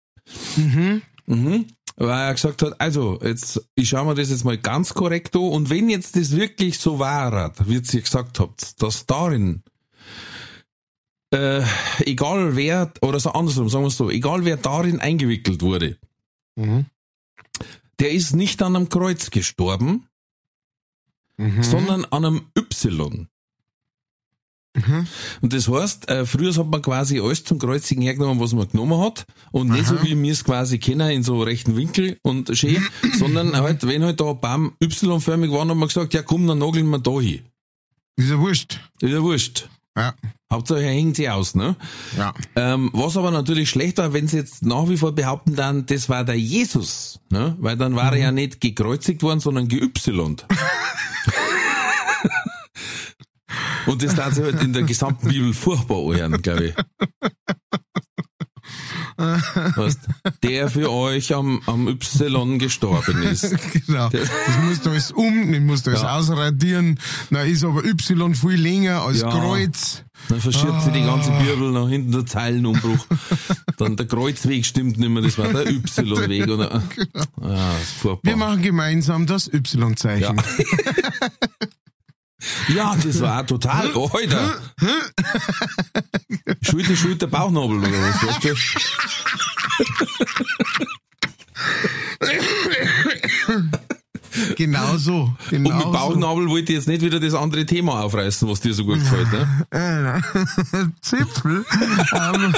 Mhm. Weil er gesagt hat, also, jetzt, ich schaue mir das jetzt mal ganz korrekt an. Und wenn jetzt das wirklich so war, wie ihr gesagt habt, dass darin äh, egal wer, oder so andersrum, sagen wir es so, egal wer darin eingewickelt wurde, Mhm. der ist nicht an einem Kreuz gestorben, Mhm. sondern an einem Y. Und das heißt, äh, früher hat man quasi alles zum Kreuzigen hergenommen, was man genommen hat. Und nicht so wie wir es quasi kennen, in so rechten Winkel und schön, sondern halt, wenn halt da ein Baum Y-förmig war, hat man gesagt, ja komm, dann nageln wir da hin. Ist ja wurscht. Ist ja wurscht. Ja. Hauptsache hängt sie aus, ne? Ja. Ähm, was aber natürlich schlechter, wenn sie jetzt nach wie vor behaupten dann, das war der Jesus, ne? Weil dann war er ja nicht gekreuzigt worden, sondern geüpsilont. (laughs) Und das darf sich halt in der gesamten Bibel furchtbar anhören, glaube ich. Weißt, der für euch am, am Y gestorben ist. (laughs) genau. Das musst du alles um, das musst du alles Ja. ausradieren. Na, ist aber Y viel länger als Ja. Kreuz. Dann verschirrt sie die ganze Bibel nach hinten der Zeilenumbruch. Dann der Kreuzweg stimmt nicht mehr, das war der Y-Weg. Oder? (laughs) Ah. Wir machen gemeinsam das Y-Zeichen. Ja. (laughs) Ja, das war auch total. Oh, Alter. Schulter, Schulter, Bauchnabel oder was, weißt du? Genau so. Und Genau mit so. Bauchnabel wollte ich jetzt nicht wieder das andere Thema aufreißen, was dir so gut gefällt, ne? Äh, (laughs) Zipfel. ähm,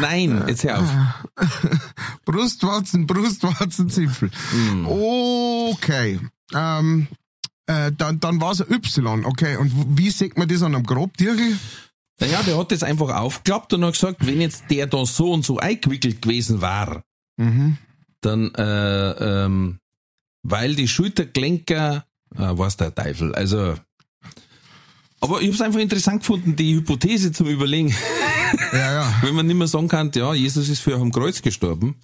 Nein, jetzt hör auf. Brustwarzen, Brustwarzen, Zipfel. Hm. Okay. Ähm, äh, dann, dann war es ein Y, okay. Und wie sieht man das an einem Grobdirgel? Naja, der hat das einfach aufgeklappt und hat gesagt, wenn jetzt der da so und so eingewickelt gewesen war, Mhm. dann, äh, ähm, weil die Schultergelenker, äh, was der Teufel, also, aber ich habe es einfach interessant gefunden, die Hypothese zum Überlegen, Ja, ja. (laughs) wenn man nicht mehr sagen kann, ja, Jesus ist für am Kreuz gestorben,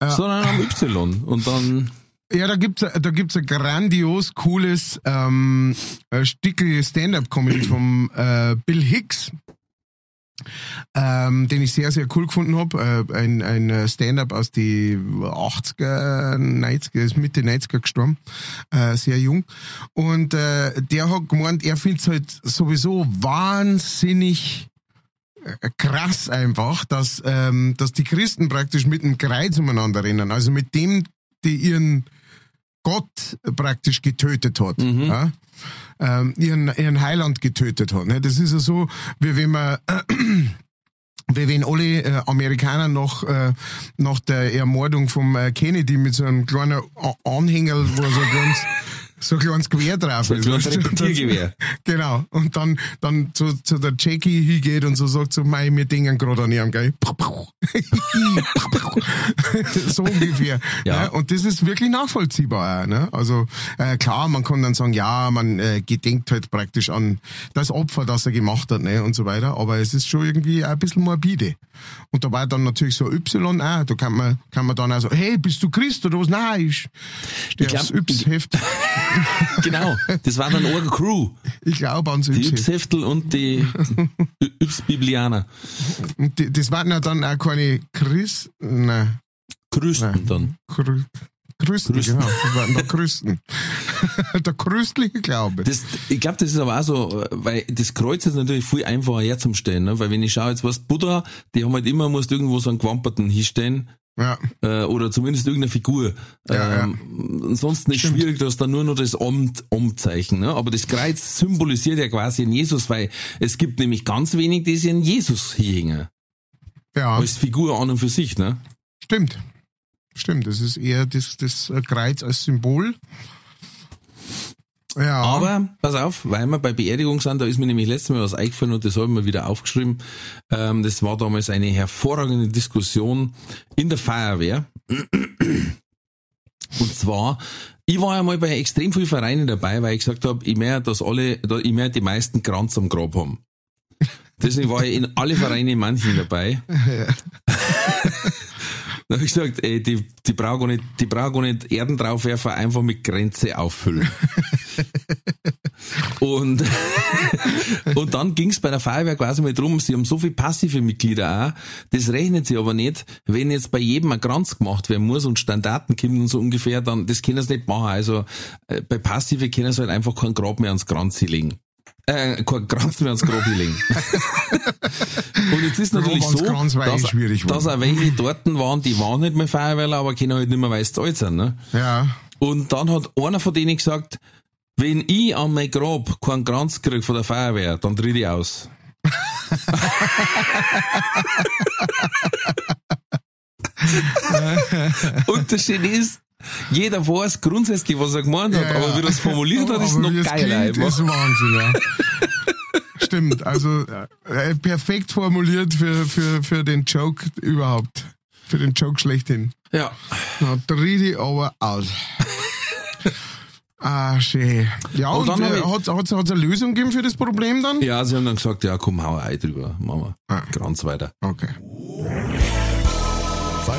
sondern am Y und dann, Ja, da gibt's da gibt's ein grandios cooles ähm, äh, Stickel Stand-up-Comedy vom äh, Bill Hicks, ähm, den ich sehr, sehr cool gefunden habe. Äh, ein, ein Stand-up aus die 80er, 90er, ist Mitte 90er gestorben, äh, sehr jung. Und äh, der hat gemeint, er findet halt sowieso wahnsinnig äh, krass einfach, dass, ähm, dass die Christen praktisch mit dem Kreuz umeinander rennen. Also mit dem, die ihren Gott praktisch getötet hat. Ja? Ähm, ihren, ihren Heiland getötet hat. Ne? Das ist ja so, wie wenn man (clears throat) wie wenn alle äh, Amerikaner nach, äh, nach der Ermordung vom äh, Kennedy mit so einem kleinen Anhänger, wo so kleines, (laughs) so ein kleines Gewehr drauf so ein ist. du? Repetiergewehr. Genau. Und dann, dann zu, zu der Jackie hingeht und so sagt so, mei, wir denken gerade an ihren, gell? (laughs) (laughs) so ungefähr. Ja. Ne? Und das ist wirklich nachvollziehbar. Ne? Also äh, klar, man kann dann sagen, ja, man äh, gedenkt halt praktisch an das Opfer, das er gemacht hat, ne? Und so weiter. Aber es ist schon irgendwie ein bisschen morbide. Und da war dann natürlich so Y auch, da kann man, kann man dann auch so, hey, bist du Christ oder was? Nein, ich glaub, aufs Yps-Heft. (laughs) Genau, das war dann eine Crew. Ich glaube ans Die Yps-Heft. Yps-Heftel und die (laughs) Yps-Biblianer. Das waren ja dann auch keine Chris, nein, Grüßten dann. Chrü, Christen, Christen. genau. Das waren der Christen. (laughs) der christliche Glaube. Das, ich glaube, das ist aber auch so, weil das Kreuz ist natürlich viel einfacher herzustellen, ne? weil wenn ich schaue, jetzt was Buddha, die haben halt immer, musst irgendwo so einen Gewamperten hinstellen, ja, äh, oder zumindest irgendeine Figur. Ja, ähm, Ansonsten ist schwierig, du hast dann nur noch das Amt, Amtzeichen. Ne? Aber das Kreuz symbolisiert ja quasi einen Jesus, weil es gibt nämlich ganz wenig, die sich an Jesus hinhängen. ja, Als Figur an und für sich. Ne? stimmt. Stimmt, das ist eher das, das Kreuz als Symbol. Ja, Aber, pass auf, weil wir bei Beerdigung sind, da ist mir nämlich letztes Mal was eingefallen und das habe ich mir wieder aufgeschrieben. Ähm, das war damals eine hervorragende Diskussion in der Feuerwehr. Und zwar, ich war ja mal bei extrem vielen Vereinen dabei, weil ich gesagt habe, ich möchte, dass alle, ich möchte die meisten Kranz am Grab haben. Deswegen war ich in alle Vereine in manchen dabei. (laughs) Da habe ich gesagt, ey, die, die brauchen gar nicht, die brauchen gar nicht Erden draufwerfen, einfach mit Grenze auffüllen. (laughs) und, (laughs) und dann ging's bei der Feuerwehr quasi mal drum, sie haben so viele passive Mitglieder auch, das rechnet sie aber nicht, wenn jetzt bei jedem ein Kranz gemacht werden muss und Standarten kommen und so ungefähr, dann, das können sie nicht machen. Also, äh, bei passive können sie halt einfach kein Grab mehr ans Kranz legen. Äh, Kranz mehr ans legen. (laughs) und jetzt ist natürlich so, dass, dass auch welche dort waren, die waren nicht mehr Feuerwehrler, aber können halt nicht mehr, zu alt sind. Ne? ja, Und dann hat einer von denen gesagt, Wenn ich an mein Grab keinen Kranz krieg von der Feuerwehr, dann tritt ich aus. (laughs) (laughs) Unterschied ist, jeder weiß grundsätzlich, was er gemeint hat, Ja, ja. aber wie er es formuliert hat, ist Aber noch geiler. klingt, ist Wahnsinn, ja. Stimmt, also äh, perfekt formuliert für, für, für den Joke überhaupt. Für den Joke schlechthin. Ja. Na, ich aber aus. ah, schön. Ja, Und und, dann äh, hat es eine Lösung gegeben für das Problem dann? ja, sie haben dann gesagt, ja komm, hau ein drüber, machen wir. Ah. Kranz weiter. Okay. Zeit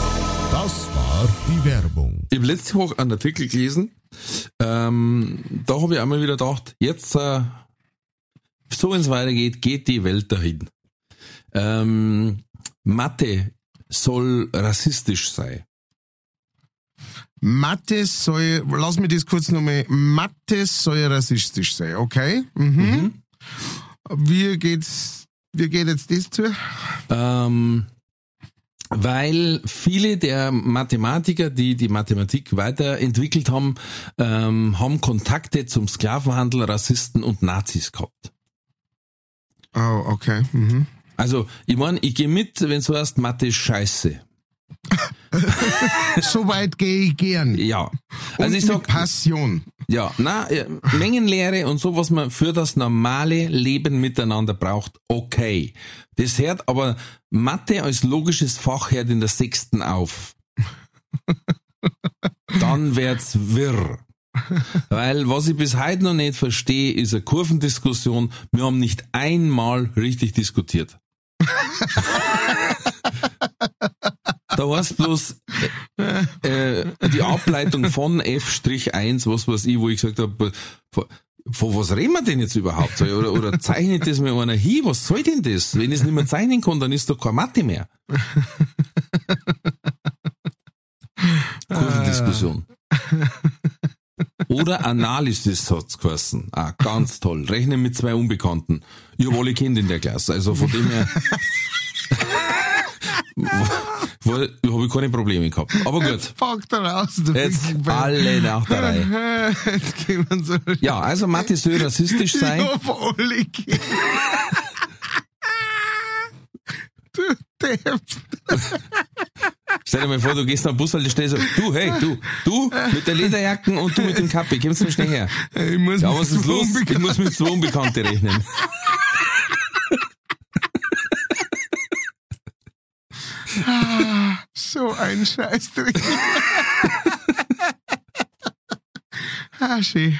Das war die Werbung. Ich habe letzte Woche einen Artikel gelesen, ähm, da habe ich einmal wieder gedacht, jetzt, äh, so wenn es weitergeht, geht die Welt dahin. Ähm, Mathe soll rassistisch sein. Mathe soll, lass mich das kurz nochmal, Mathe soll rassistisch sein, okay? Mhm. Wie geht's, wie geht jetzt das zu? Ähm, weil viele der Mathematiker, die die Mathematik weiterentwickelt haben, ähm, haben Kontakte zum Sklavenhandel, Rassisten und Nazis gehabt. Oh, okay. Mhm. Also, ich meine, ich gehe mit, wenn du heißt, Mathe ist scheiße. (laughs) (laughs) So weit gehe ich gern. Ja. Und Also ich mit sag, Passion. ja, na, Mengenlehre und so, was man für das normale Leben miteinander braucht, okay. Das hört aber Mathe als logisches Fach hört in der sechsten auf. (laughs) Dann wird's wirr. Weil was ich bis heute noch nicht verstehe, ist eine Kurvendiskussion. Wir haben nicht einmal richtig diskutiert. (laughs) Da war's bloß äh, äh, die Ableitung von F'1, was weiß ich, wo ich gesagt habe, von, was reden wir denn jetzt überhaupt? Oder, oder zeichnet das mir einer hin? Was soll denn das? Wenn ich es nicht mehr zeichnen kann, dann ist doch keine Mathe mehr. Kurvendiskussion. Oder Analysis hat's geheißen. Ah, ganz toll. Rechnen mit zwei Unbekannten. Ich habe alle Kinder in der Klasse, also von dem her habe ich keine Probleme gehabt. Aber gut, Fuck da raus. Du jetzt alle nach der Reihe. (laughs) Jetzt gehen wir so. Ja, also Mathe soll rassistisch sein. Ich hab alle. Du Depp. Stell dir mal vor, du gehst am Bushaltestelle so, du, hey, du, du mit der Lederjacken und du mit dem Kappe, kommst du mir schnell her. Ich muss Ja, was ist so los? Ich muss mit zwei Unbekannte rechnen. So ein Scheißdreck. (laughs) ah, schön.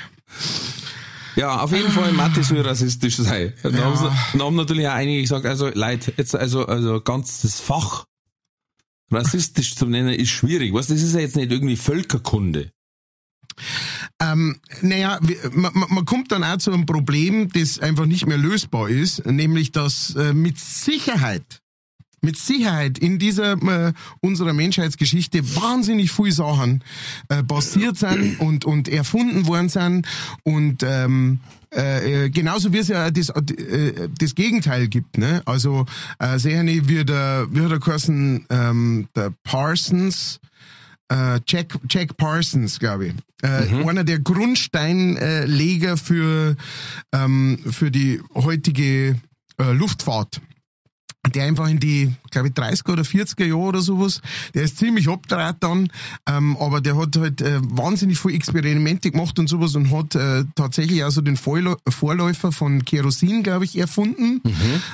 Ja, auf jeden Fall Mathe soll rassistisch sein. Dann, haben, sie, dann haben natürlich auch einige gesagt, also Leute, jetzt also, also ganz das Fach rassistisch zu nennen ist schwierig. Was, das ist ja jetzt nicht irgendwie Völkerkunde. Ähm, naja, man man kommt dann auch zu einem Problem, das einfach nicht mehr lösbar ist, nämlich dass äh, mit Sicherheit, mit Sicherheit in dieser äh, unserer Menschheitsgeschichte wahnsinnig viele Sachen äh, passiert sind und und erfunden worden sind und ähm, äh, äh, genauso wie es ja das, äh, das Gegenteil gibt, ne? Also äh, sehr nicht wie der, wie hat er geheißen, ähm, der Parsons, äh, Jack, Jack Parsons, glaube ich. Äh, Einer der Grundsteinleger für, ähm, für die heutige äh, Luftfahrt. Der einfach in die, glaube ich, 30er oder 40er Jahre oder sowas, der ist ziemlich abgedreht dann, ähm, aber der hat halt äh, wahnsinnig viel Experimente gemacht und sowas und hat äh, tatsächlich also den Vorläu- Vorläufer von Kerosin, glaube ich, erfunden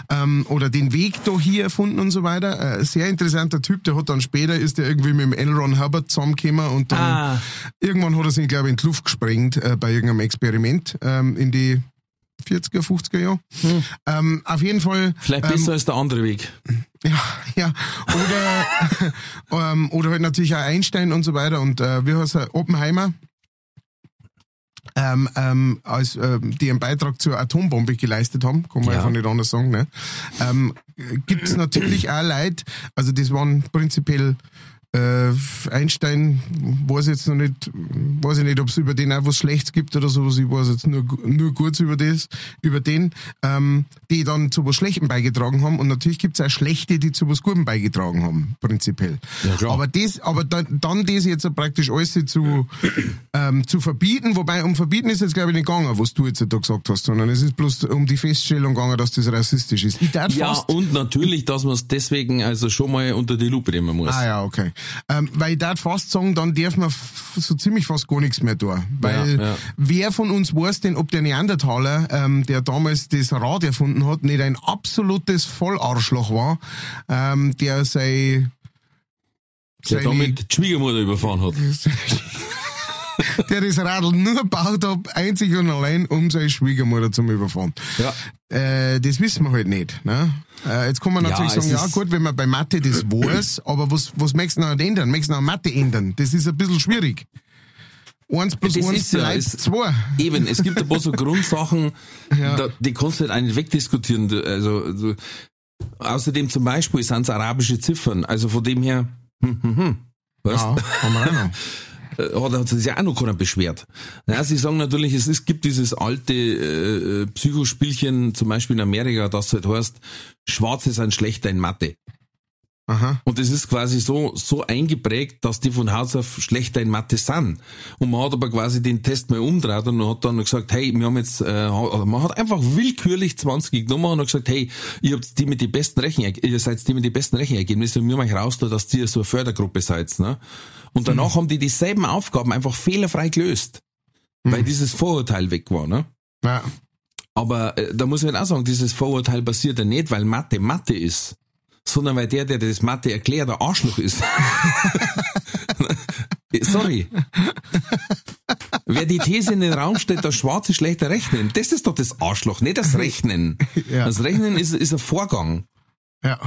ähm, oder den Weg da hier erfunden und so weiter. Äh, sehr interessanter Typ, der hat dann später, ist der irgendwie mit dem L. Ron Hubbard zusammengekommen und dann Ah. irgendwann hat er sich, glaube ich, in die Luft gesprengt äh, bei irgendeinem Experiment ähm, in die 40er, 50er Jahre. Ähm, auf jeden Fall. Vielleicht ähm, besser als der andere Weg. ja, ja. Oder, (laughs) ähm, oder halt natürlich auch Einstein und so weiter und äh, wie heißt er? Oppenheimer. ähm, ähm, als, ähm, die einen Beitrag zur Atombombe geleistet haben, kann man Ja. einfach nicht anders sagen, ne? ähm, gibt es natürlich auch Leute, also das waren prinzipiell äh, Einstein, weiß jetzt noch nicht, weiß ich nicht, ob es über den auch was Schlechtes gibt oder sowas, ich weiß jetzt nur, nur kurz über das, über den, ähm, die dann zu was Schlechtem beigetragen haben und natürlich gibt es auch Schlechte, die zu was Gutem beigetragen haben, prinzipiell. Ja. Aber das, aber dann, dann das jetzt praktisch alles zu, ähm, zu verbieten, wobei um verbieten ist jetzt glaube ich nicht gegangen, was du jetzt da gesagt hast, sondern es ist bloß um die Feststellung gegangen, dass das rassistisch ist. Ja, und natürlich, dass man es deswegen also schon mal unter die Lupe nehmen muss. Ah ja, okay. Ähm, weil ich darf fast sagen, dann darf man so ziemlich fast gar nichts mehr tun. Weil Ja, ja. wer von uns weiß denn, ob der Neandertaler, ähm, der damals das Rad erfunden hat, nicht ein absolutes Vollarschloch war, ähm, der sei Der damit die Schwiegermutter überfahren hat. (laughs) (laughs) der das Radl nur gebaut hat, einzig und allein, um seine Schwiegermutter zum Überfahren. Ja. Äh, das wissen wir halt nicht. Ne? Äh, jetzt kann man Ja, natürlich es sagen, ja gut, wenn man bei Mathe das (clears throat) weiß, aber was, was möchtest du noch ändern? Möchtest du noch Mathe ändern? Das ist ein bisschen schwierig. Eins plus Das eins ist ja- bleibt es- zwei. Eben, es gibt ein paar so (laughs) Grundsachen, Ja. da, die kannst du halt eigentlich wegdiskutieren. Also, du, außerdem zum Beispiel sind es arabische Ziffern. Also von dem her, hm, hm, hm. Weißt, Ja, haben wir auch noch. (laughs) äh, hat, hat sich ja auch noch keiner beschwert. Ja, sie sagen natürlich, es ist, gibt dieses alte äh, äh, Psychospielchen, zum Beispiel in Amerika, das halt heißt, Schwarze sind schlechter in Mathe. Aha. Und es ist quasi so, so eingeprägt, dass die von Haus auf schlechter in Mathe sind. Und man hat aber quasi den Test mal umgedreht und hat dann gesagt, hey, wir haben jetzt, äh, man hat einfach willkürlich 20 genommen und hat gesagt, hey, ihr habt die mit die besten Rechen, ihr seid die mit die besten Rechenergebnisse und wir haben euch raus, da, dass ihr so eine Fördergruppe seid, ne? Und danach haben die dieselben Aufgaben einfach fehlerfrei gelöst. Weil dieses Vorurteil weg war, ne? Ja. Aber äh, da muss ich halt auch sagen, dieses Vorurteil basiert ja nicht, weil Mathe Mathe ist, sondern weil der, der das Mathe erklärt, der Arschloch ist. (laughs) Sorry. Wer die These in den Raum stellt, dass Schwarze schlechter rechnen, das ist doch das Arschloch, nicht das Rechnen. (laughs) Ja. Das Rechnen ist, ist ein Vorgang. Ja.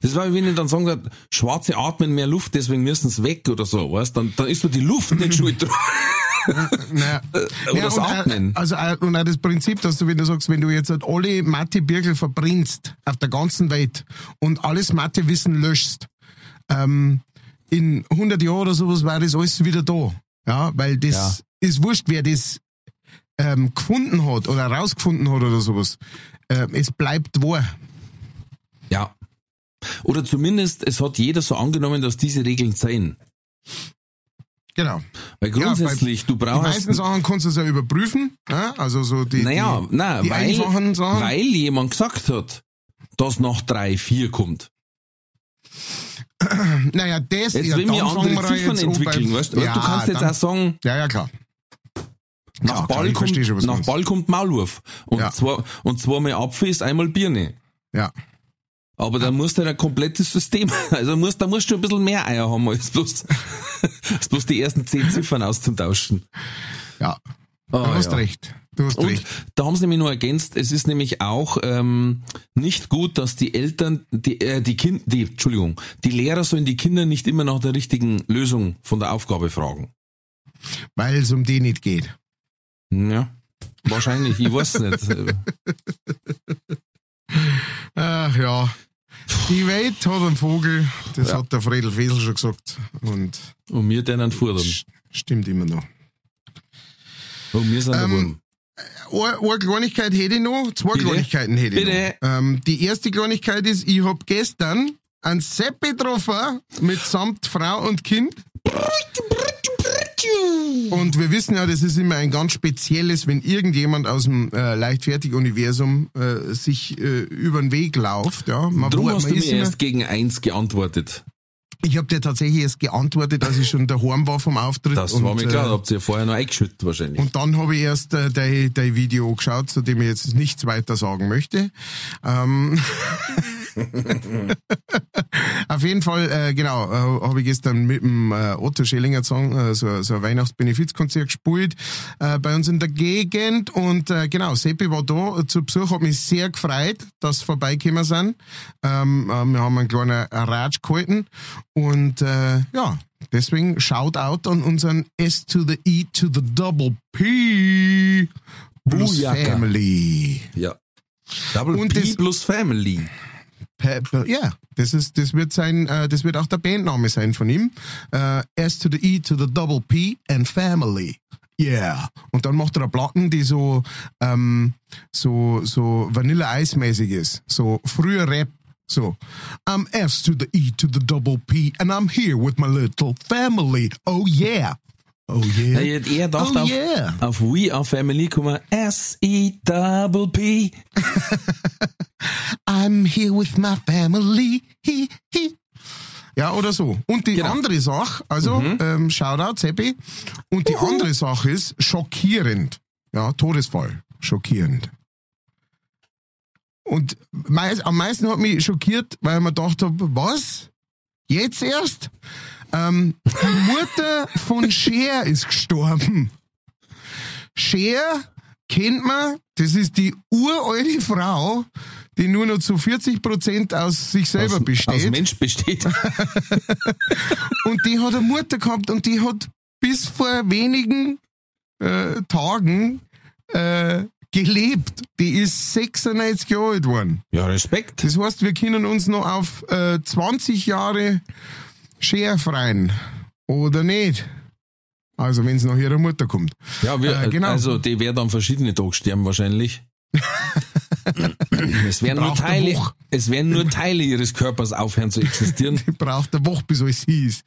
Das war, wenn ich dann sagen würde, Schwarze atmen mehr Luft, deswegen müssen sie weg oder so, weißt dann, dann ist doch die Luft nicht schuld dran. Naja. Oder Ja, das und auch- Atmen. Also, auch- und auch das Prinzip, dass du, wenn du sagst, wenn du jetzt halt alle Mathe-Birkel verbrennst auf der ganzen Welt und alles Mathe-Wissen löschst, ähm, in 100 Jahren oder sowas war das alles wieder da. Ja, weil das ist wurscht, wer das ähm, gefunden hat oder rausgefunden hat oder sowas. Ähm, es bleibt wahr. Ja. Oder zumindest, es hat jeder so angenommen, dass diese Regeln sein. Genau. Weil grundsätzlich, Ja, du Die brauchst. meisten Sachen kannst du ja überprüfen. Ja? Also so die, naja, die, nein, die weil, einfachen Sachen. weil jemand gesagt hat, dass nach drei, vier kommt. (clears throat) naja, das Jetzt ja, wir dann andere Ziffern entwickeln, weißt du? Ja, du kannst jetzt dann, auch sagen, Ja, ja, klar. nach, klar, Ball, ich kommt, schon, nach. Ball kommt Maulwurf. Und, Ja. zwar, und zweimal Apfel ist einmal Birne. Ja. Aber da musst du ein komplettes System, (laughs) also musst, da musst du ein bisschen mehr Eier haben, als bloß, (laughs) als bloß die ersten zehn Ziffern auszutauschen. Ja. Ah, du hast ja. recht. Du hast Und recht. da haben sie nämlich nur ergänzt, es ist nämlich auch ähm, nicht gut, dass die Eltern, die, äh, die Kind, die, Entschuldigung, die Lehrer sollen die Kinder nicht immer nach der richtigen Lösung von der Aufgabe fragen. Weil es um die nicht geht. Ja, wahrscheinlich, ich weiß nicht. (laughs) Ach ja. Die Welt hat einen Vogel, das Ja. hat der Fredel Fesel schon gesagt. Und Und wir denen fordern. st- stimmt immer noch. Und wir sind Ähm, Wurm. Eine, eine Kleinigkeit hätte ich noch, zwei Bitte? Kleinigkeiten hätte Bitte? ich noch. Ähm, die erste Kleinigkeit ist, ich hab gestern einen Seppi getroffen mitsamt Frau und Kind. Und wir wissen ja, das ist immer ein ganz spezielles, wenn irgendjemand aus dem äh, Leichtfertig-Universum äh, sich äh, über den Weg läuft. Ja. Man, Drum wo- hast man du ist mir immer- erst gegen eins geantwortet. Ich habe dir tatsächlich erst geantwortet, als ich schon daheim war vom Auftritt. Das und, war mir klar, äh, habt ihr vorher noch eingeschüttet wahrscheinlich. Und dann habe ich erst äh, dein, dein Video geschaut, zu dem ich jetzt nichts weiter sagen möchte. Ähm (laughs) Auf jeden Fall, äh, genau, äh, habe ich gestern mit dem äh, Otto Schellinger Song äh, so, so ein Weihnachtsbenefizkonzert gespielt äh, bei uns in der Gegend und äh, genau, Seppi war da äh, zu Besuch, hat mich sehr gefreut, dass sie vorbeigekommen sind. Ähm, äh, wir haben einen kleinen Ratsch gehalten und äh, ja, Deswegen Shoutout an unseren S to the E to the double P plus Booyaka. Family. Ja. Double Und P das- plus Family. Ja, das ist, das wird sein, äh, das wird auch der Bandname sein von ihm. Äh, S to the E to the double P and Family. Yeah. Und dann macht er eine Platten, die so, ähm, so, so Vanille-Eis-mäßig ist. So früher Rap. So, I'm S to the E to the double P and I'm here with my little family. Oh yeah. Oh yeah. Ich hätte eher gedacht oh auf, yeah. auf We Are Family kommen S-E-Double-P. (laughs) I'm here with my family. Hi, hi. Ja, oder so. Und die Genau. andere Sache, also ähm, Shoutout, Seppi. Und die andere Sache ist schockierend. Ja, Todesfall. Schockierend. Und meist, am meisten hat mich schockiert, weil ich mir gedacht habe, was? Jetzt erst? Ähm, die (laughs) Mutter von Cher ist gestorben. Cher kennt man, das ist die uralte Frau, die nur noch zu 40 Prozent aus sich selber aus, besteht. Aus Mensch besteht. (laughs) Und die hat eine Mutter gehabt und die hat bis vor wenigen äh, Tagen äh, gelebt. Die ist 96 Jahre alt geworden. Ja, Respekt. Das heißt, wir können uns noch auf äh, 20 Jahre Schere freien. Oder nicht? Also, wenn es nach ihrer Mutter kommt. Ja, wir, Äh, genau. also die werden an verschiedene Tagen sterben wahrscheinlich. (laughs) es werden nur Teile, Woche. es werden nur Teile ihres Körpers aufhören zu existieren. (laughs) Die braucht eine Woche, bis alles hieß.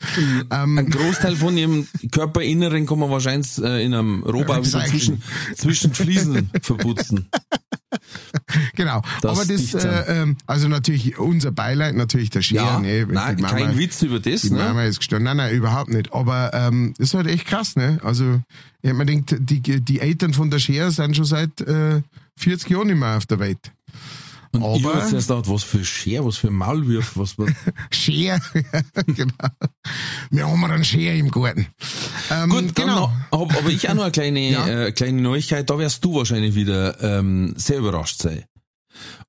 Ein Ähm, Großteil von ihrem Körperinneren kann man wahrscheinlich äh, in einem Rohbau wieder zwischen, zwischen Fliesen (laughs) verputzen. genau. Das Aber das, äh, ähm, also natürlich unser Beileid, natürlich der Schere. Ja, ne, nein, Mama- kein Witz über das. Die Ne? Mama ist gestorben. Nein, nein, überhaupt nicht. Aber ähm, ist halt echt krass, ne? Also, ich hab mir denkt, die, die Eltern von der Schere sind schon seit äh, 40 Jahren nicht mehr auf der Welt. Und ich aber- hab jetzt erst gedacht, was für Scher, was für Maulwürf, was was- (laughs) Schere, genau. Wir haben einen Schere im Garten. Ähm, Gut, genau. hab aber ich auch noch eine kleine, (laughs) Ja. äh, kleine Neuigkeit, da wirst du wahrscheinlich wieder ähm, sehr überrascht sein.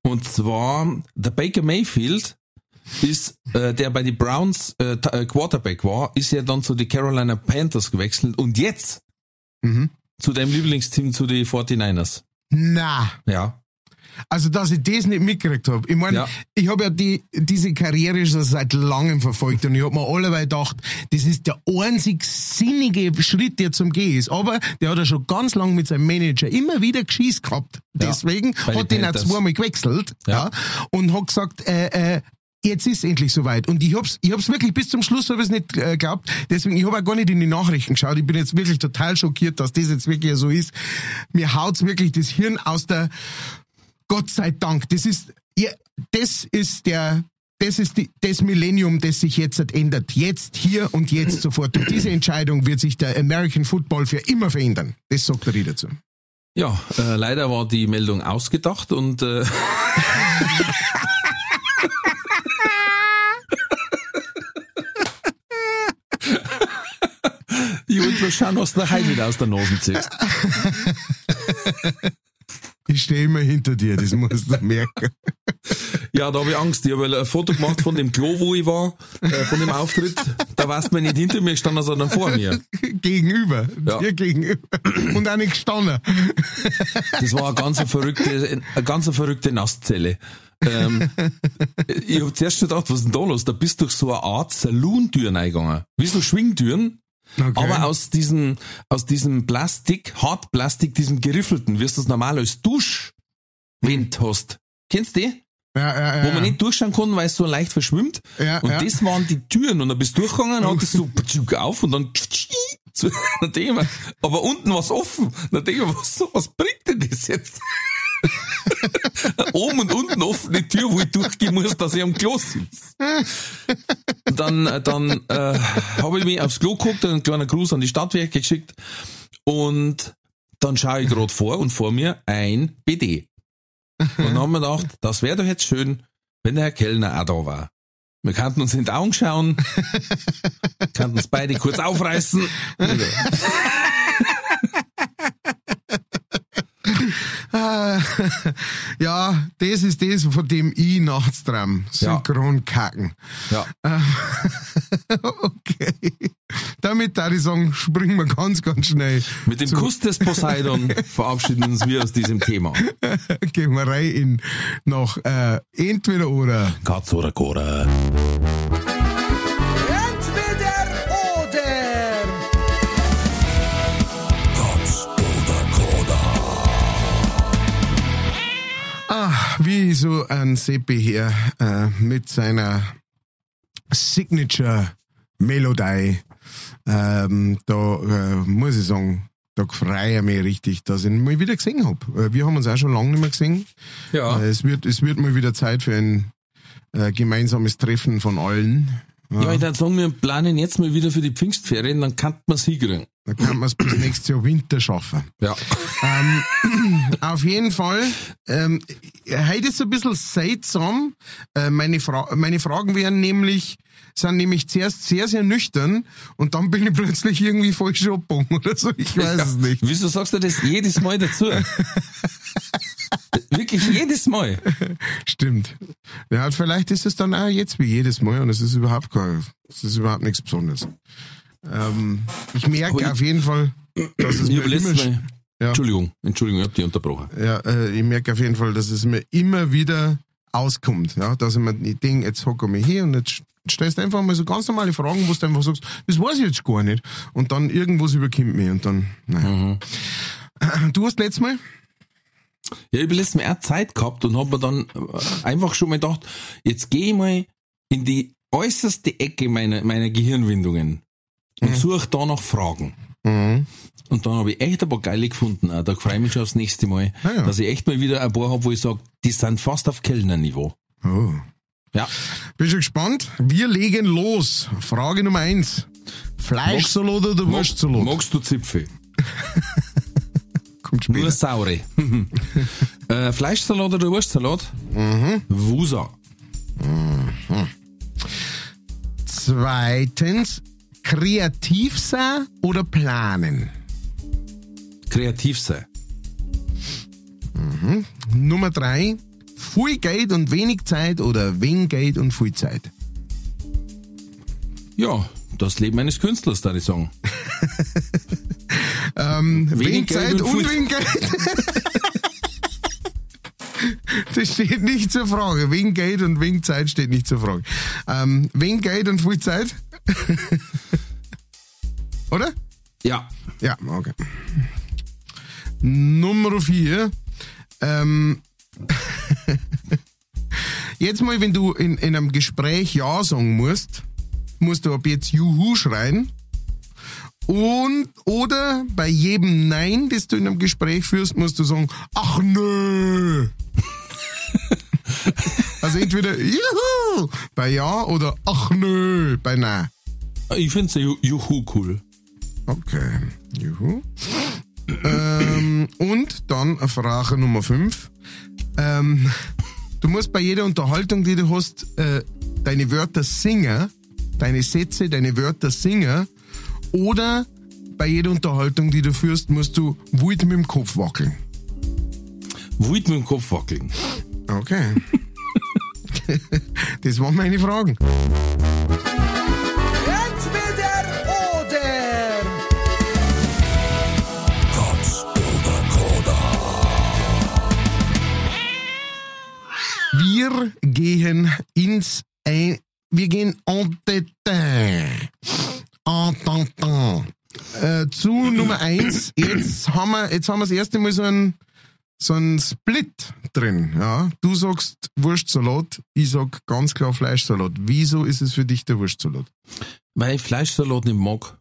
Und zwar, der Baker Mayfield ist, äh, der bei den Browns äh, äh, Quarterback war, ist ja dann zu den Carolina Panthers gewechselt und jetzt Mhm. zu deinem Lieblingsteam, zu den 49ers. Na, Ja. also dass ich das nicht mitgekriegt hab. Ich meine, Ja. ich habe ja die, diese Karriere schon seit langem verfolgt und ich hab mir alleweil gedacht, das ist der einzig sinnige Schritt, der zum Gehen ist. Aber der hat ja schon ganz lang mit seinem Manager immer wieder geschiss gehabt. Ja, Deswegen den hat den auch zweimal gewechselt Ja. ja. und hat gesagt, äh, äh, Jetzt ist endlich soweit. Und ich hab's, ich hab's wirklich bis zum Schluss hab ich's nicht äh, geglaubt. Deswegen, ich habe auch gar nicht in die Nachrichten geschaut. Ich bin jetzt wirklich total schockiert, dass das jetzt wirklich so ist. Mir haut's wirklich das Hirn aus der, Gott sei Dank. Das ist, ja, das ist der, das ist die, das Millennium, das sich jetzt ändert. Jetzt, hier und jetzt sofort. Und diese Entscheidung wird sich der American Football für immer verändern. Das sagt er dazu. Ja, äh, leider war die Meldung ausgedacht und äh, (laughs) mal schauen, was der Heil wieder aus der Nase zieht. Ich stehe immer hinter dir, das musst du merken. Ja, da habe ich Angst. Ich habe ein Foto gemacht von dem Klo, wo ich war, äh, von dem Auftritt. Da warst du mir nicht hinter mir gestanden, sondern vor mir. gegenüber. Ja. Dir gegenüber. Und auch nicht gestanden. Das war eine ganz verrückte, eine ganz verrückte Nasszelle. Ähm, ich hab zuerst schon gedacht, was ist denn da los? Da bist du durch so eine Art Saloon-Türen eingegangen. Wie so Schwingtüren. Okay. Aber aus diesem, aus diesem Plastik, Hartplastik, diesem geriffelten, wie du das normal als Duschwind hast. Kennst du die? ja, ja, ja. Wo man nicht durchschauen kann, weil es so leicht verschwimmt. Ja, und das waren die Türen und dann bist du durchgegangen, hat es so (laughs) auf und dann ich mir, aber unten war es offen. Dann denke ich was, was bringt denn das jetzt? (laughs) Oben und unten offene Tür, wo ich durchgehen muss, dass ich am Klo sitze. Und dann, äh, dann äh, habe ich mich aufs Klo geguckt, einen kleinen Gruß an die Stadtwerke geschickt und dann schaue ich gerade vor und vor mir ein BD. Und dann haben wir gedacht, das wäre doch jetzt schön, wenn der Herr Kellner auch da war. Wir könnten uns in die Augen schauen, könnten uns beide kurz aufreißen. (laughs) Äh, (laughs) ja, das ist das, von dem ich nachts träum. Ja. Synchron kacken. Ja. (laughs) okay. Damit da ich sagen, springen wir ganz, ganz schnell. Mit dem Kuss des Poseidon (laughs) verabschieden uns wir aus diesem Thema. Gehen wir rein in noch äh, entweder oder. Katz oder Gora. Wie so ein Seppi hier äh, mit seiner Signature Melodie. Ähm, da äh, muss ich sagen, da freue ich mich richtig, dass ich ihn mal wieder gesehen habe. Äh, wir haben uns auch schon lange nicht mehr gesehen. Ja. Äh, es, wird, es wird mal wieder Zeit für ein äh, gemeinsames Treffen von allen. Ja, ich würde sagen, wir planen jetzt mal wieder für die Pfingstferien, dann kann man sie kriegen. Dann kann man es bis nächstes Jahr Winter schaffen. Ja. Ähm, (clears throat) auf jeden Fall, ähm, heute ist es ein bisschen seltsam. Äh, meine, Fra meine Fragen wären nämlich, sind nämlich zuerst sehr, sehr nüchtern und dann bin ich plötzlich irgendwie falsch abgebogen (laughs) oder so. Ich weiß es nicht. Wieso sagst du das jedes Mal dazu? (laughs) Wirklich jedes Mal. Stimmt. Ja, vielleicht ist es dann auch jetzt wie jedes Mal und es ist überhaupt kein, es ist überhaupt nichts Besonderes. Ähm, ich merke ich- auf jeden Fall, dass es mir habe immer, Mal, Ja. Entschuldigung, Entschuldigung, ich hab dich unterbrochen. ja, äh, ich merke auf jeden Fall, dass es mir immer wieder auskommt, ja, dass ich mir denke, jetzt hocke ich mich hier und jetzt stellst du einfach mal so ganz normale Fragen, wo du einfach sagst, das weiß ich jetzt gar nicht. Und dann irgendwas überkommt mich und dann, naja. (clears throat) Du hast letztes Mal? Ja, ich habe letztes Mal auch Zeit gehabt und habe mir dann äh, einfach schon mal gedacht, jetzt gehe ich mal in die äußerste Ecke meiner, meiner Gehirnwindungen und suche da nach Fragen. Mhm. Und dann habe ich echt ein paar geile gefunden. Auch Da freue ich mich schon aufs nächste Mal, Ah ja. dass ich echt mal wieder ein paar habe, wo ich sage, die sind fast auf Kellnerniveau. Oh. Ja. Bin schon gespannt. Wir legen los. Frage Nummer eins. Fleischsalat oder Wurstsalat? Magst du Zipfel? (laughs) Kommt später. Nur saure. (laughs) äh, Fleischsalat oder Wurstsalat? Mhm. Wusa. Zweitens, kreativ sein oder planen? Kreativ sein. Nummer drei, viel Geld und wenig Zeit oder wenig Geld und viel Zeit? Ja, das Leben eines Künstlers, da ich sagen. (laughs) Ähm, Wenig wenig, Geld Zeit und und, wenig Geld. (laughs) Das steht nicht zur Frage. Wegen Geld und wegen Zeit steht nicht zur Frage. Ähm, wegen Geld und viel Zeit? (laughs) Oder? Ja. Ja, okay. Nummer vier. Ähm, (laughs) jetzt mal, wenn du in, in einem Gespräch Ja sagen musst, musst du ab jetzt Juhu schreien. Und, oder bei jedem Nein, das du in einem Gespräch führst, musst du sagen, ach nö. (laughs) also entweder Juhu bei Ja oder ach nö bei Nein. Ich finde Ju- Juhu cool. Okay. Juhu. ähm, und dann Frage Nummer 5. Ähm, du musst bei jeder Unterhaltung, die du hast, äh, deine Wörter singen, deine Sätze, deine Wörter singen. Oder bei jeder Unterhaltung, die du führst, musst du wild mit dem Kopf wackeln. Wild mit dem Kopf wackeln. Okay. (laughs) das waren meine Fragen. Entweder oder. Katz oder Koda. Wir gehen ins ein, wir gehen en détail. En tentant. Äh, zu Nummer eins. Jetzt haben wir, jetzt haben wir das erste Mal so ein, so ein Split drin, ja. Du sagst Wurstsalat, ich sag ganz klar Fleischsalat. Wieso ist es für dich der Wurstsalat? Weil ich Fleischsalat nicht mag.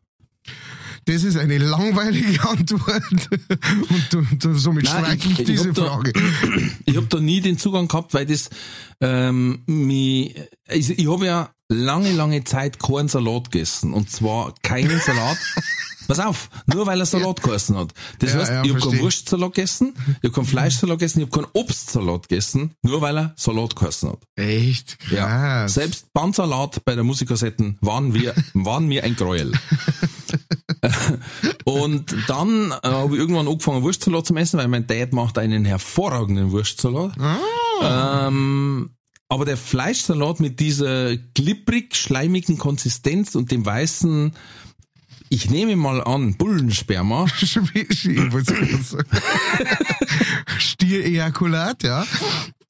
Das ist eine langweilige (laughs) Antwort. Und du, du somit Nein, streich ich- ich ich diese da- Frage. (clears throat) Ich habe da nie den Zugang gehabt, weil das ähm, mich, also ich habe ja lange, lange Zeit keinen Salat gegessen. Und zwar keinen (laughs) Salat. Pass auf, nur weil er Salat geheißen hat. Das Ja, heißt, ja, ich habe keinen Wurstsalat gegessen, ich habe keinen Fleischsalat gegessen, ich habe keinen Obstsalat gegessen, nur weil er Salat geheißen hat. Echt Ja. krass. Selbst Bandsalat bei der Musikersetten waren wir, waren mir ein Gräuel. (laughs) (laughs) Und dann äh, habe ich irgendwann angefangen, Wurstsalat zu essen, weil mein Dad macht einen hervorragenden Wurstsalat. Ah. Ähm, aber der Fleischsalat mit dieser glibberig schleimigen Konsistenz und dem weißen, ich nehme mal an, Bullensperma. (laughs) Stierejakulat, ja.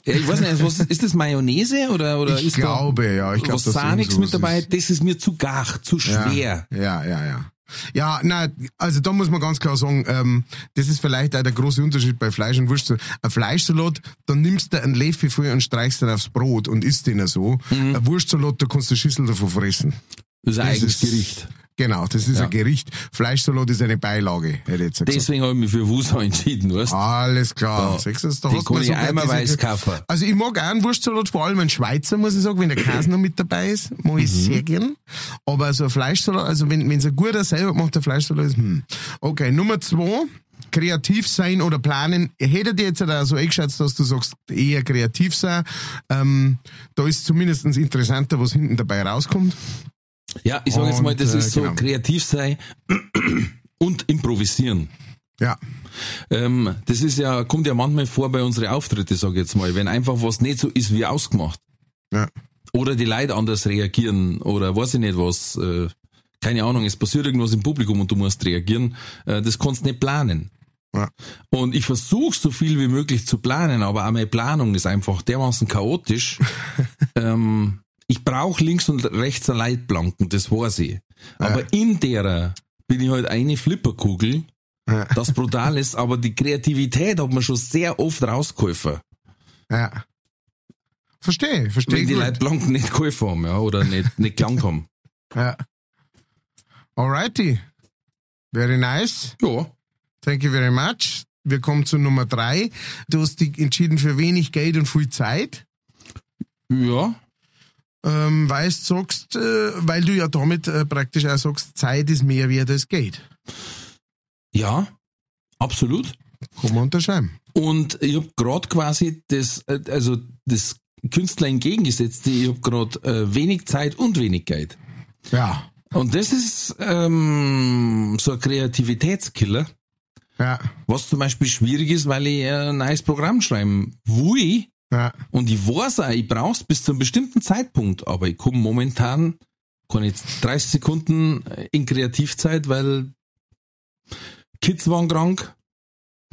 Ja, ich weiß nicht, was, ist das Mayonnaise oder, oder Ich ist glaube, ja. Ich da glaube, was dass Sahniges irgend mit dabei? ist. Das ist mir zu gar, zu schwer. Ja, ja, ja. Ja, na, also da muss man ganz klar sagen, ähm, das ist vielleicht auch der große Unterschied bei Fleisch und Wurst. Ein Fleischsalat, da nimmst du einen Löffel voll und streichst ihn aufs Brot und isst den so. Ein Wurstsalat, da kannst du eine Schüssel davon fressen. Das ist ein eigenes Gericht. Genau, das ist Ja. ein Gericht. Fleischsalat ist eine Beilage, hätte ich gesagt. Deswegen habe ich mich für Wusa (laughs) entschieden, weißt Alles klar. Da- Siehst du, da hast kann ich einmal weiß kaufen. Also ich mag auch einen Wurstsalat, vor allem einen Schweizer, muss ich sagen, wenn der Käse noch mit dabei ist, mag ich Mhm. sehr gern. Aber so ein Fleischsalat, also wenn es ein guter selber gemachter Fleischsalat ist, hm. Okay, Nummer zwei, kreativ sein oder planen. Hätte dir jetzt auch so eingeschätzt, dass du sagst, eher kreativ sein. Ähm, da ist zumindest interessanter, was hinten dabei rauskommt. Ja, ich sage jetzt mal, das Und, äh, ist so genau. kreativ sein (clears throat) und improvisieren. Ja, Ähm, das ist ja, kommt ja manchmal vor bei unseren Auftritte, sage ich jetzt mal, wenn einfach was nicht so ist wie ausgemacht. ja. Oder die Leute anders reagieren oder weiß ich nicht was. Äh, keine Ahnung, es passiert irgendwas im Publikum und du musst reagieren. Äh, das kannst du nicht planen. Ja. Und ich versuche so viel wie möglich zu planen, aber auch meine Planung ist einfach dermaßen chaotisch. (laughs) ähm, ich brauche links und rechts Leitplanken, das weiß ich. Aber in der bin ich halt eine Flipperkugel, Ja. das brutal ist, aber die Kreativität hat man schon sehr oft rausgeholfen. ja. Verstehe, verstehe. Wenn die gut. Leitplanken nicht geholfen haben, ja, oder nicht, nicht gelangt haben. Ja. Alrighty. Very nice. Ja. Thank you very much. Wir kommen zu Nummer drei. Du hast dich entschieden für wenig Geld und viel Zeit. Ja. Ähm, weil, du sagst, äh, weil du ja damit äh, praktisch auch sagst, Zeit ist mehr wert als Geld. Ja. Absolut. Kann man unterschreiben. Und ich habe gerade quasi das, äh, also das Künstler entgegengesetzt, ich habe gerade äh, wenig Zeit und wenig Geld. Ja. Und das ist ähm, so ein Kreativitätskiller, Ja. was zum Beispiel schwierig ist, weil ich ein neues Programm schreiben will. Ja. Und ich weiß auch, ich brauch's bis zu einem bestimmten Zeitpunkt, aber ich komme momentan, kann jetzt 30 Sekunden in Kreativzeit, weil Kids waren krank,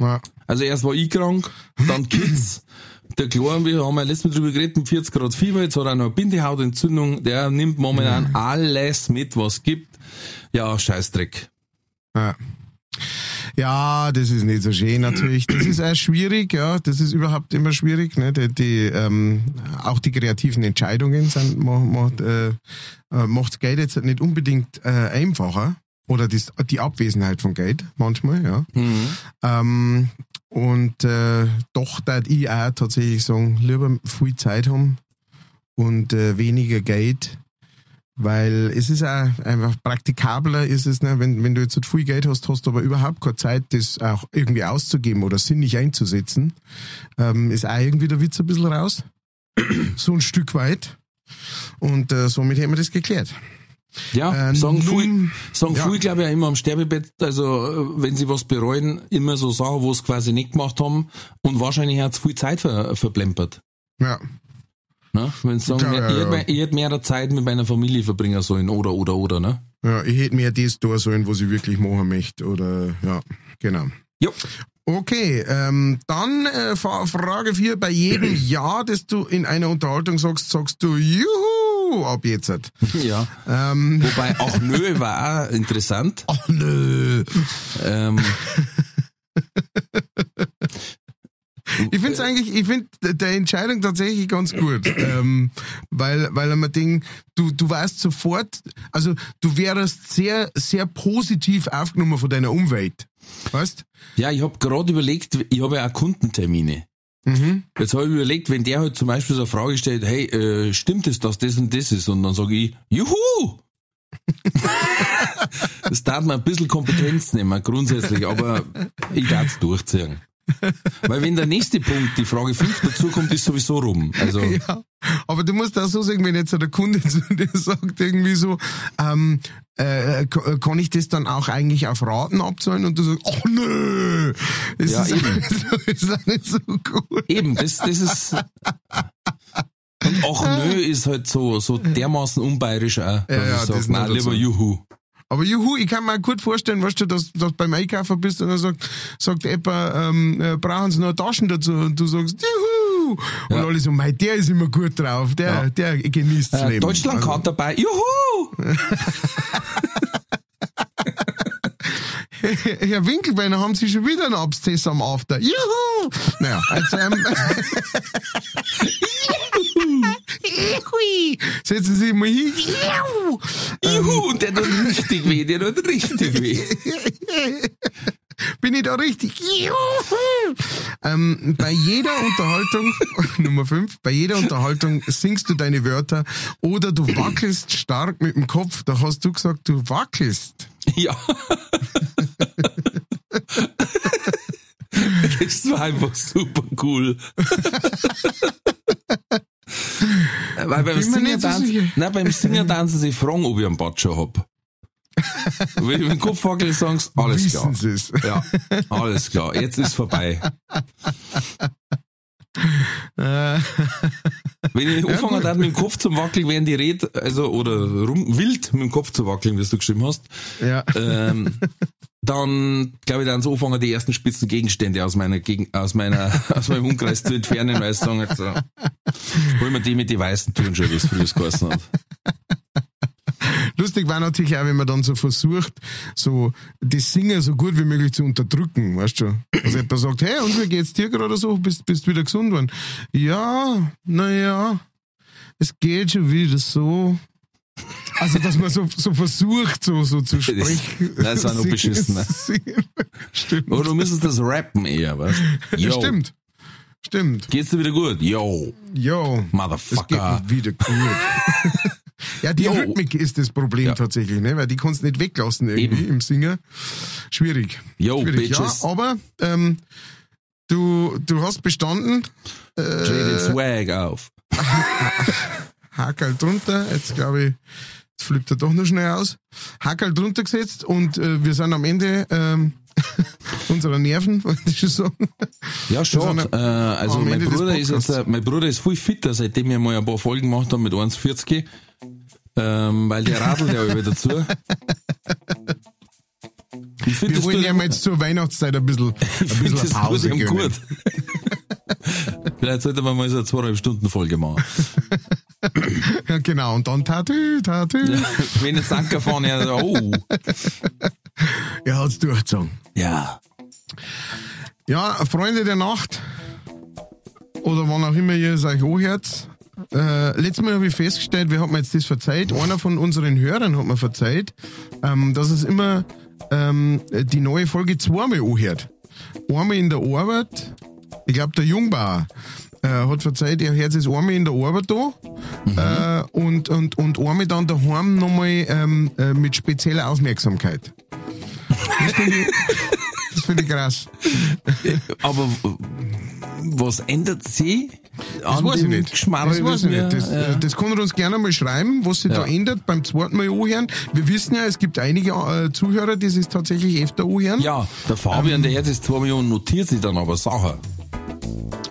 ja. Also erst war ich krank, dann Kids. (clears throat) Der Kleine, wir haben ja letztes Mal drüber geredet, mit 40 Grad Fieber, jetzt hat er noch eine Bindehautentzündung, der nimmt momentan alles mit, was gibt. Ja, Scheißdreck. Ja. Ja, das ist nicht so schön natürlich. Das ist auch schwierig, ja. Das ist überhaupt immer schwierig. Ne? Die, die, ähm, auch die kreativen Entscheidungen sind, macht, äh, äh, macht Geld jetzt nicht unbedingt äh, einfacher. Oder das, die Abwesenheit von Geld manchmal, ja. Ähm, und äh, doch da ich auch tatsächlich sagen, lieber viel Zeit haben und äh, weniger Geld, weil es ist auch einfach praktikabler ist es, ne? wenn, wenn du jetzt so viel Geld hast, hast du aber überhaupt keine Zeit, das auch irgendwie auszugeben oder sinnig einzusetzen, ähm, ist auch irgendwie der Witz ein bisschen raus. (clears throat) so ein Stück weit. Und äh, somit hätten wir das geklärt. Ja, Äh, sagen nun- viel, sagen ja. viel, glaube ich, auch immer am Sterbebett, also äh, wenn sie was bereuen, immer so sagen, wo sie quasi nicht gemacht haben und wahrscheinlich hat es viel Zeit ver, verplempert. Ja. Ne? Wenn sagen, Ja, ja, ich, ja. hätte, ich hätte mehr Zeit mit meiner Familie verbringen sollen, oder, oder, oder, ne? ja, ich hätte mehr das da sollen, was ich wirklich machen möchte. Oder ja, genau. Jo. Okay, ähm, dann äh, Fra- Frage 4. Bei jedem (clears throat) Ja, das du in einer Unterhaltung sagst, sagst du Juhu ab jetzt. (laughs) Ja. Ähm, Wobei auch nö war auch interessant. oh nö. Ähm, (laughs) Ich finde es eigentlich, ich finde der Entscheidung tatsächlich ganz gut, ähm, weil, weil man denkt, du, du weißt sofort, also du wärst sehr, sehr positiv aufgenommen von deiner Umwelt. Weißt? ja, ich habe gerade überlegt, ich habe ja auch Kundentermine. Mhm. Jetzt habe ich überlegt, wenn der halt zum Beispiel so eine Frage stellt, hey, äh, stimmt es, dass das und das ist? Und dann sage ich, juhu! (laughs) das darf man ein bisschen Kompetenz nehmen, grundsätzlich, aber ich darf es durchziehen. (laughs) Weil wenn der nächste Punkt, die Frage 5 dazu kommt, ist sowieso rum. Also, (laughs) Ja, aber du musst auch so sagen, wenn jetzt der Kunde zu (laughs) dir sagt irgendwie so, ähm, äh, äh, kann ich das dann auch eigentlich auf Raten abzahlen? Und du sagst, oh nö, das Ja, ist, eben. ist auch nicht so cool. eben, das, das ist. Und auch nö ist halt so, so dermaßen unbayerisch auch. Ja, ja, ich sag, das nein, lieber Juhu. Aber juhu, ich kann mir gut vorstellen, weißt du, dass du beim Einkaufen bist und dann sagt, sagt jemand, ähm, äh, brauchen sie noch Taschen dazu? Und du sagst, juhu! Und Ja. alle so, mei, der ist immer gut drauf, der, Ja. der genießt das Äh, Leben. Deutschland Also- hat dabei, Juhu! (laughs) (laughs) Herr Winkelbeiner, haben Sie schon wieder einen Abszess am After? Juhu! Naja, also, ähm! (laughs) Setzen Sie sich mal hin. Juhu! Juhu! Und der tut richtig weh, der tut richtig weh. (laughs) Bin ich da richtig? Juhu! Ähm, bei jeder Unterhaltung, (laughs) Nummer 5, bei jeder Unterhaltung singst du deine Wörter oder du wackelst stark mit dem Kopf. Da hast du gesagt, du wackelst. Ja. (laughs) Das war einfach super cool. Weil beim nicht so nein, beim Singen tanzen sie fragen, ob ich einen Bad schon hab. (laughs) Wenn ich mit dem Kopf wackel, sagen sie, alles klar. Wissen Sie es? (laughs) Ja, alles klar, jetzt ist vorbei. (laughs) Wenn ich anfange dann mit dem Kopf zum Wackeln, während die Red, also, oder rum, wild mit dem Kopf zu wackeln, wie du geschrieben hast, ja. ähm, dann glaube ich, dann so anfangen, die ersten spitzen Gegenstände aus meiner Gegen aus meiner aus meinem Umkreis zu entfernen, weil sagen, jetzt, äh, hol mir die mit die weißen Turnschuhe, wie es früher geheißen hat. (laughs) Lustig war natürlich auch, wenn man dann so versucht, so das Singen so gut wie möglich zu unterdrücken, weißt du? Also jemand sagt, hey, und wie geht's dir gerade so? Bist, bist wieder gesund worden? Ja, naja, es geht schon wieder so. Also, dass man so, so versucht, so, so zu sprechen. das ist auch noch (laughs) beschissen, ne? Stimmt. Oder du müsstest das rappen eher, was? Ja, stimmt. Stimmt. Geht's dir wieder gut? Yo, Jo. Es geht Motherfucker. mir wieder gut. (laughs) ja, die Jo. Rhythmik ist das Problem Ja. tatsächlich, ne? weil die kannst du nicht weglassen irgendwie Eben. im Singen. Schwierig. Yo, Schwierig. Ja, bitches. aber ähm, du, du hast bestanden. Dreh den Swag auf. (laughs) Hakel drunter. Jetzt glaube ich, jetzt flippt er doch noch schnell aus. Hakel drunter gesetzt und äh, wir sind am Ende ähm, (laughs) unserer Nerven, (laughs) wollte ich schon sagen. Ja, schon. Äh, also am mein Bruder ist jetzt, äh, mein Bruder ist viel fitter, seitdem wir mal ein paar Folgen gemacht haben mit 1,40. Ähm, weil der radelt ja über dazu. Ich finde, Wir wollen ja mal jetzt zur Weihnachtszeit ein bisschen, ein (laughs) bisschen Pause gönnen. gut. (laughs) Vielleicht sollte man mal so eine zweieinhalb Stunden Folge machen. (laughs) Ja, genau. Und dann Tatü, Tatü. Wenn jetzt Anker fahren, ja, oh. Er hat's durchgezogen. Ja. Ja, Freunde der Nacht oder wann auch immer ihr es euch anhört. Äh, letztes Mal habe ich festgestellt, wer hat mir jetzt das verzeiht? Einer von unseren Hörern hat mir verzeiht, ähm, dass es immer ähm, die neue Folge zweimal anhört. Einmal in der Arbeit, ich glaube der Jungbauer äh, hat verzeiht, er hört es einmal in der Arbeit an äh, und, und, und einmal dann daheim nochmal ähm, äh, mit spezieller Aufmerksamkeit. Das finde ich, das finde ich krass. (laughs) Aber w- was ändert sie? Das weiß ich nicht. Geschmarrn, das weiß ich nicht. Das, ja. das kann er uns gerne mal schreiben, was sich da Ja. ändert beim zweiten Mal anhören. Wir wissen ja, es gibt einige äh, Zuhörer, die sich tatsächlich öfter anhören. ja, der Fabian, der jetzt ist zwei Millionen, notiert sich dann aber Sachen.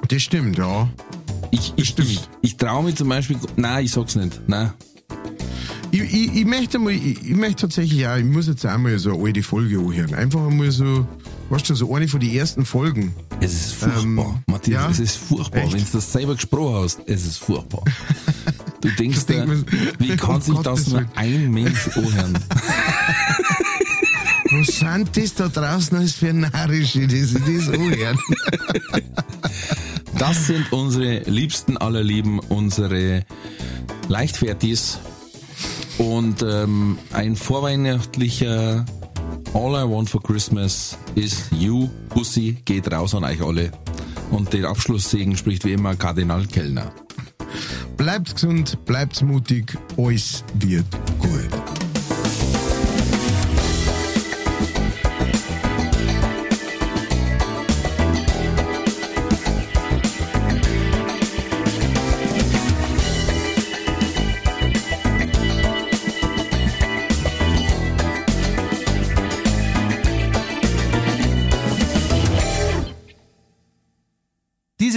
Das stimmt, ja. Ich, ich, ich, ich traue mich zum Beispiel, nein, ich sag's nicht, nein. Ich, ich, ich möchte mal, ich, ich möchte tatsächlich auch, ich muss jetzt auch mal so eine alte Folge anhören. Einfach einmal so, weißt du, so eine von den ersten Folgen. Es ist furchtbar, Ähm, Matthias, ja? es ist furchtbar. Wenn du das selber gesprochen hast, es ist furchtbar. (laughs) Du denkst, denk dir, mir- wie kann sich das Gottes nur ein Mensch anhören? (laughs) Was sind das da draußen alles für Narische, die sich das anhören? (laughs) Das sind unsere liebsten aller Lieben, unsere Leichtfertis und ähm, ein vorweihnachtlicher All I Want for Christmas is You, Pussy, geht raus an euch alle. Und den Abschlusssegen spricht wie immer Kardinal Kellner. Bleibt gesund, bleibt mutig, alles wird gut.